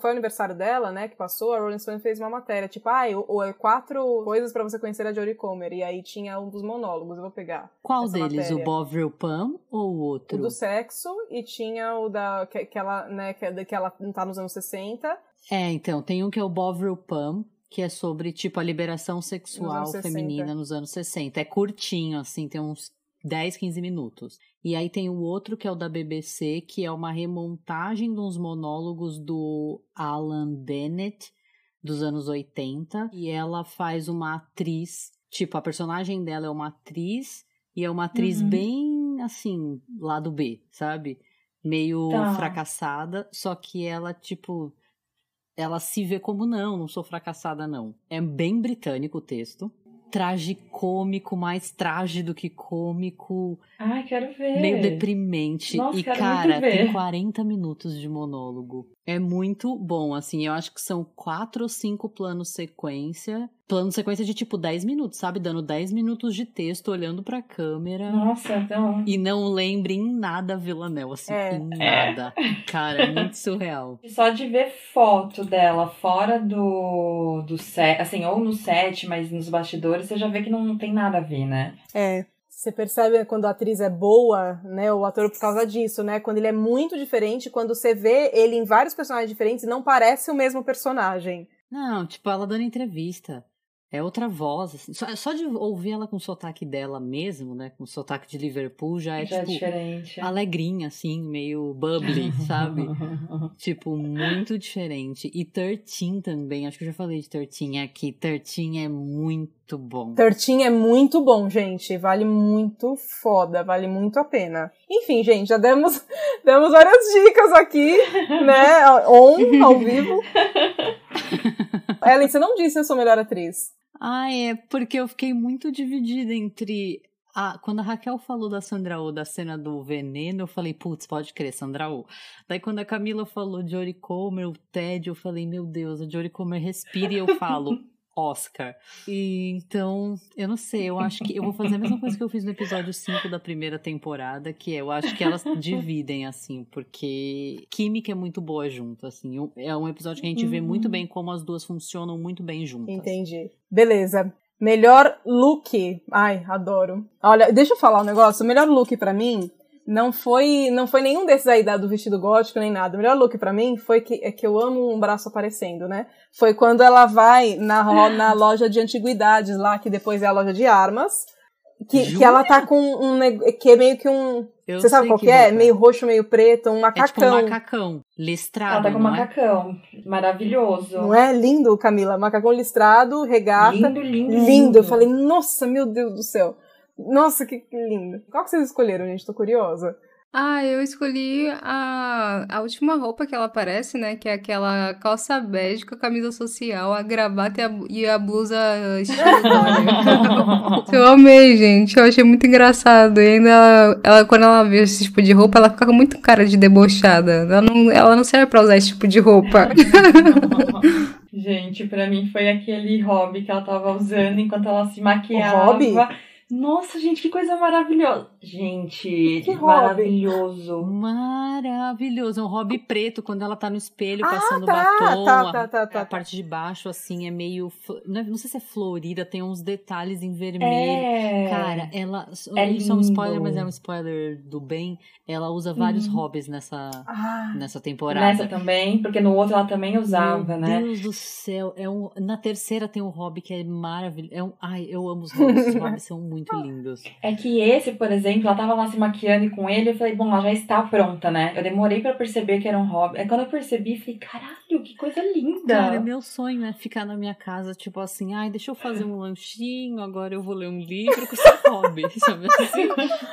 Foi o aniversário dela, né? Que passou. A Rolling Stones fez uma matéria. Tipo, ah, o, o- quatro coisas pra você conhecer a Jodie Comer. E aí tinha um dos monólogos. Eu vou pegar. Qual deles? matéria. O Bovril Pam ou o O outro? do sexo. E tinha o da. Que, que ela, né? Que, é- que ela tá nos anos 60. É, então, tem um que é o Bovril Pam, que é sobre, tipo, a liberação sexual anos 60. feminina nos anos 60. É curtinho, assim, tem uns 10, 15 minutos. E aí tem o outro que é o da BBC, que é uma remontagem de uns monólogos do Alan Bennett, dos anos 80. E ela faz uma atriz, tipo, a personagem dela é uma atriz, e é uma atriz Uhum. bem, assim, lado B, sabe? Meio Tá. fracassada, só que ela, tipo, ela se vê como não, não sou fracassada não. É bem britânico o texto. tragicômico, mais traje do que cômico, Ai, quero ver. meio deprimente. Nossa, e, cara, tem 40 minutos de monólogo. É muito bom, assim. Eu acho que são quatro ou cinco planos sequência. Plano sequência de tipo 10 minutos, sabe? Dando 10 minutos de texto, olhando pra câmera. Nossa, então. E não lembre em nada Villanelle, assim, É. em nada. Cara, é muito surreal. Só de ver foto dela fora do, do set, assim, ou no set, mas nos bastidores, você já vê que não tem nada a ver, né? É. Você percebe quando a atriz é boa, né? O ator por causa disso, né? Quando ele é muito diferente, quando você vê ele em vários personagens diferentes, não parece o mesmo personagem. Não, tipo, ela dando entrevista. É outra voz, assim. Só, só de ouvir ela com o sotaque dela mesmo, né? Com o sotaque de Liverpool, já é, já é tipo, diferente. alegrinha, assim, meio bubbly, sabe? tipo, muito diferente. E 13 também, acho que eu já falei de 13 aqui. 13 é muito bom. 13 é muito bom, gente. Vale muito foda, vale muito a pena. Enfim, gente, já demos, demos várias dicas aqui, né? On, ao vivo. Ellen, você não disse a sua melhor atriz. Ah, é, porque eu fiquei muito dividida entre. Ah, quando a Raquel falou da Sandra Oh, da cena do veneno, eu falei, putz, pode crer, Sandra Oh. Daí quando a Camila falou de Jodie Comer, o Ted, eu falei, meu Deus, a Jodie Comer respira e eu falo, Oscar. E então, eu não sei, eu acho que eu vou fazer a mesma coisa que eu fiz no episódio 5 da primeira temporada, que é, eu acho que elas dividem, assim, porque química é muito boa junto, assim. É um episódio que a gente vê muito bem como as duas funcionam muito bem juntas. Entendi. Beleza. Melhor look. Ai, adoro. Olha, deixa eu falar um negócio. O melhor look pra mim não foi não foi nenhum desses aí da- do vestido gótico nem nada. O melhor look pra mim foi que é que eu amo um braço aparecendo, né? Foi quando ela vai na, na loja de antiguidades lá, que depois é a loja de armas. Que, que ela tá com um que é meio que um. Eu você sabe qual que que é? é. Meio roxo, meio preto, um É tipo um macacão. macacão, listrado, Ela tá com não é? macacão. Maravilhoso. Não é lindo, Camila? Macacão listrado, regata. Lindo, lindo, Lindo. lindo. Eu falei, nossa, meu Deus do céu. Nossa, que lindo. Qual que vocês escolheram, gente? Tô curiosa. Ah, eu escolhi a, a última roupa que ela aparece, né? Que é aquela calça bege com a camisa social, a gravata e a, e a blusa. Eu amei, gente. Eu achei muito engraçado. E ainda, ela, ela- quando ela vê esse tipo de roupa, ela fica com muito cara de debochada. Ela não, ela não serve pra usar esse tipo de roupa. Gente, pra mim foi aquele hobby que ela tava usando enquanto ela se maquiava. hobby? Nossa, gente, que coisa maravilhosa. Gente, Que hobby? maravilhoso. Maravilhoso, um hobby preto quando ela tá no espelho Ah, passando tá, batom. tá, a- tá, tá, a, tá. parte de baixo assim é meio, não, é- não sei se é florida, tem uns detalhes em vermelho. É. Cara, ela É isso é um spoiler, lindo. mas é um spoiler do bem. Ela usa vários Uhum. hobbies nessa Ah, nessa temporada. Nessa também, porque no outro ela também usava, Meu né? Deus do céu, é um, na terceira tem um hobby que é maravilhoso. É um, ai, eu amo os hobbies, os hobbies são muito lindos. É que esse, por exemplo, ela tava lá se maquiando com ele, eu falei, bom, ela já está pronta, né? Eu demorei pra perceber que era um hobby. É quando eu percebi, falei, caralho, que coisa linda! Cara, meu sonho é ficar na minha casa, tipo assim, ai, deixa eu fazer um lanchinho, agora eu vou ler um livro com esse hobby, sabe assim?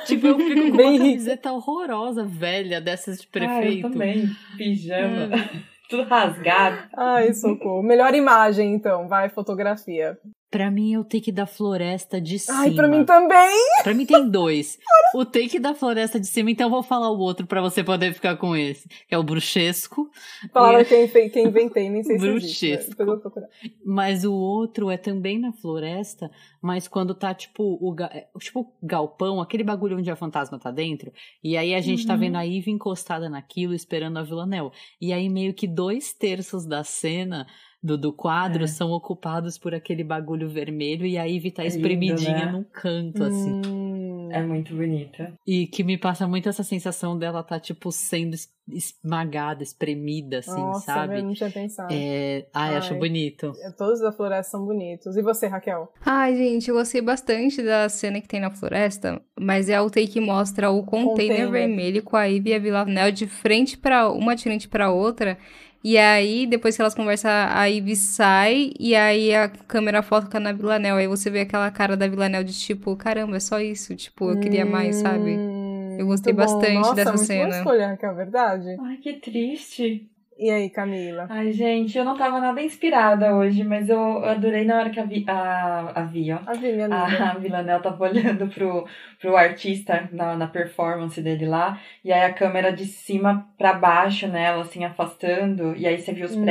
Tipo, eu fico com Bem uma camiseta horrorosa, velha, dessas de Ah, eu prefeito. também, pijama, tudo rasgado. Ai, socorro. Melhor imagem, então. Vai, fotografia. Pra mim é o take da floresta de cima. Ai, pra mim também. Pra mim tem dois. O take da floresta de cima, então eu vou falar o outro pra você poder ficar com esse. Que é o bruxesco. Palavra E- que eu inve- que eu inventei, nem sei se existe. né? Bruxesco. Eu vou procurar. Mas o outro é também na floresta, mas quando tá tipo o ga- é, tipo galpão, aquele bagulho onde a fantasma tá dentro, e aí a gente tá Uhum. vendo a Eve encostada naquilo esperando a Villanelle. E aí meio que dois terços da cena do, do quadro É. são ocupados por aquele bagulho vermelho e a Ivy tá É lindo, espremidinha né? num canto, assim. Hum, É muito bonita. E que me passa muito essa sensação dela tá, tipo, sendo es- esmagada, espremida, assim, Nossa, sabe? eu não tinha pensado. É... Ai, acho Ai. bonito. Todos da floresta são bonitos. E você, Raquel? Ai, gente, eu gostei bastante da cena que tem na floresta, mas é o take que mostra o container, Container. vermelho com a Ivy e a Villanelle de frente para uma de frente pra outra. E aí, depois que elas conversam, a Ivy sai e aí a câmera foca na Villanelle. Aí você vê aquela cara da Villanelle de tipo, caramba, é só isso. Tipo, eu queria mais, sabe? Hum, Eu gostei bastante Nossa, dessa muito cena. Boa escolha, Raquel, verdade. Ai, que triste. E aí, Camila? Ai, gente, eu não tava nada inspirada hoje, mas eu adorei na hora que a Vi, a, a Vi, ó. A Vi, minha. A Villanelle tava olhando pro, pro artista na, na performance dele lá, e aí a câmera de cima pra baixo nela, assim, afastando, e aí você viu os Uhum.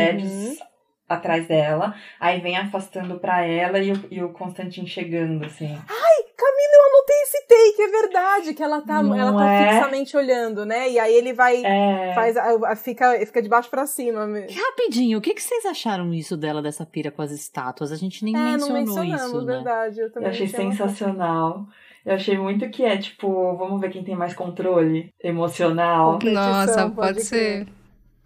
Atrás dela, aí vem afastando pra ela e o, e o Constantin chegando, assim. Camila, eu anotei esse take, é verdade, que ela tá, Não ela tá é? fixamente olhando, né? E aí ele vai, É. faz, fica, fica de baixo pra cima. E rapidinho, o que, que vocês acharam isso dela, dessa pira com as estátuas? A gente nem É, não mencionou isso, né? verdade. Eu, também Eu achei sensacional. Eu achei muito que é, tipo, vamos ver quem tem mais controle emocional. Nossa, pode pode ser.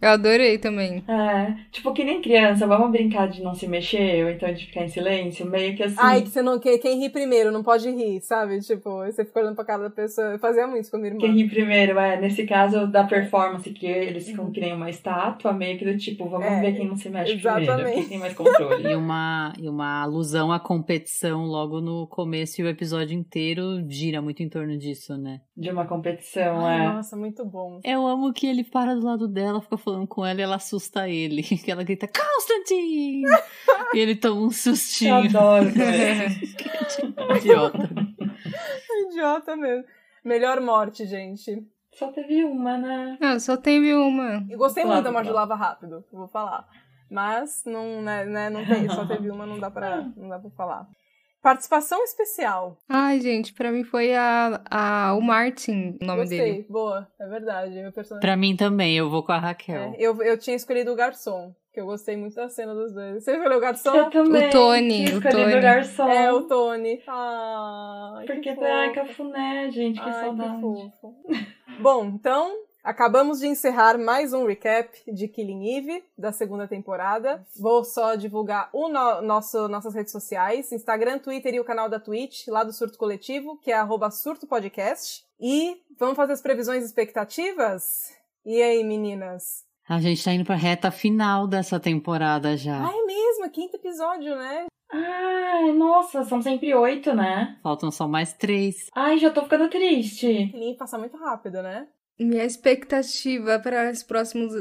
Eu adorei também. É, tipo que nem criança, vamos brincar de não se mexer, ou então de ficar em silêncio, meio que assim. Ai, que você não. Que, quem ri primeiro não pode rir, sabe? Tipo, você fica olhando pra cara da pessoa. Eu fazia muito isso com a minha irmã. Quem ri primeiro, é, nesse caso da performance, que eles ficam que nem uma estátua, meio que do tipo, vamos É, ver quem não se mexe exatamente. primeiro, quem tem mais controle. E uma, e uma alusão à competição logo no começo e o episódio inteiro gira muito em torno disso, né? De uma competição, Ai, é. Nossa, muito bom. Eu amo que ele para do lado dela, fica falando com ela e ela assusta ele. Que ela grita, Constantine! e ele toma um Eu sustinho. adoro também. Idiota. Idiota mesmo. Melhor morte, gente. Só teve uma, né? Ah, só teve uma. Eu gostei Claro, muito da morte claro. Lava Rápido, vou falar. Mas não, né, né, não tem, só teve uma, não dá pra, não dá pra falar. Participação especial. Ai, gente, pra mim foi a, a, o Martin, o nome Gostei, dele. boa, é verdade. Meu personagem. Pra mim também, eu vou com a Raquel. É, eu, eu tinha escolhido o garçom, que eu gostei muito da cena dos dois. Você escolheu o garçom? Eu também. O Tony, o Tony. o garçom. É, o Tony. Ai, Porque, que ai, fofo. cafuné, gente, que Ai, saudade. fofo. Bom, então, acabamos de encerrar mais um recap de Killing Eve, da segunda temporada. Vou só divulgar o no- nosso, nossas redes sociais, Instagram, Twitter e o canal da Twitch, lá do Surto Coletivo, que é arroba Surto Podcast. E vamos fazer as previsões e expectativas? E aí, meninas? A gente tá indo pra reta final dessa temporada já. Ah, é mesmo, é quinto episódio, né? Ai, nossa, são sempre oito, né? Faltam só mais três. Ai, já tô ficando triste. Eve passa muito rápido, né? Minha expectativa para os próximos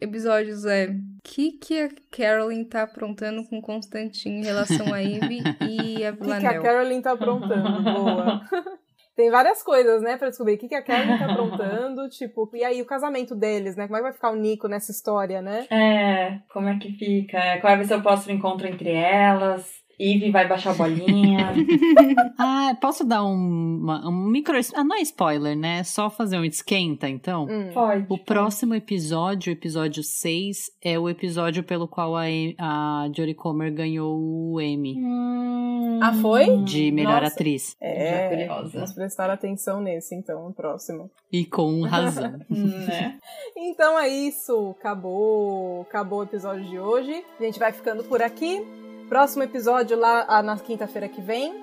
episódios é o que, que a Carolyn tá aprontando com Constantine em relação a Ivy e a O que, que a Villanelle. Carolyn tá aprontando? Boa. Tem várias coisas, né, pra descobrir o que, que a Carolyn tá aprontando, tipo, e aí o casamento deles, né? Como é que vai ficar o Nico nessa história, né? É, como é que fica? Qual vai ser o próximo encontro entre elas? Ivy vai baixar a bolinha. Ah, posso dar um, uma- um micro. Ah, não é spoiler, né? É só fazer um esquenta, então. Hum. Pode. O próximo episódio, o episódio 6, é o episódio pelo qual a, a Jodie Comer ganhou o Emmy Hum, Ah, foi? de melhor Nossa. atriz. Já É, curiosa. vamos prestar atenção nesse, então, no próximo. E com razão. né? Então é isso, acabou, acabou o episódio de hoje. A gente vai ficando por aqui. Próximo episódio lá ah, na quinta-feira que vem.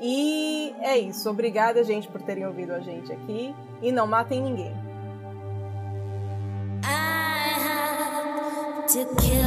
E é isso. Obrigada, gente, por terem ouvido a gente aqui. E não matem ninguém. I have to kill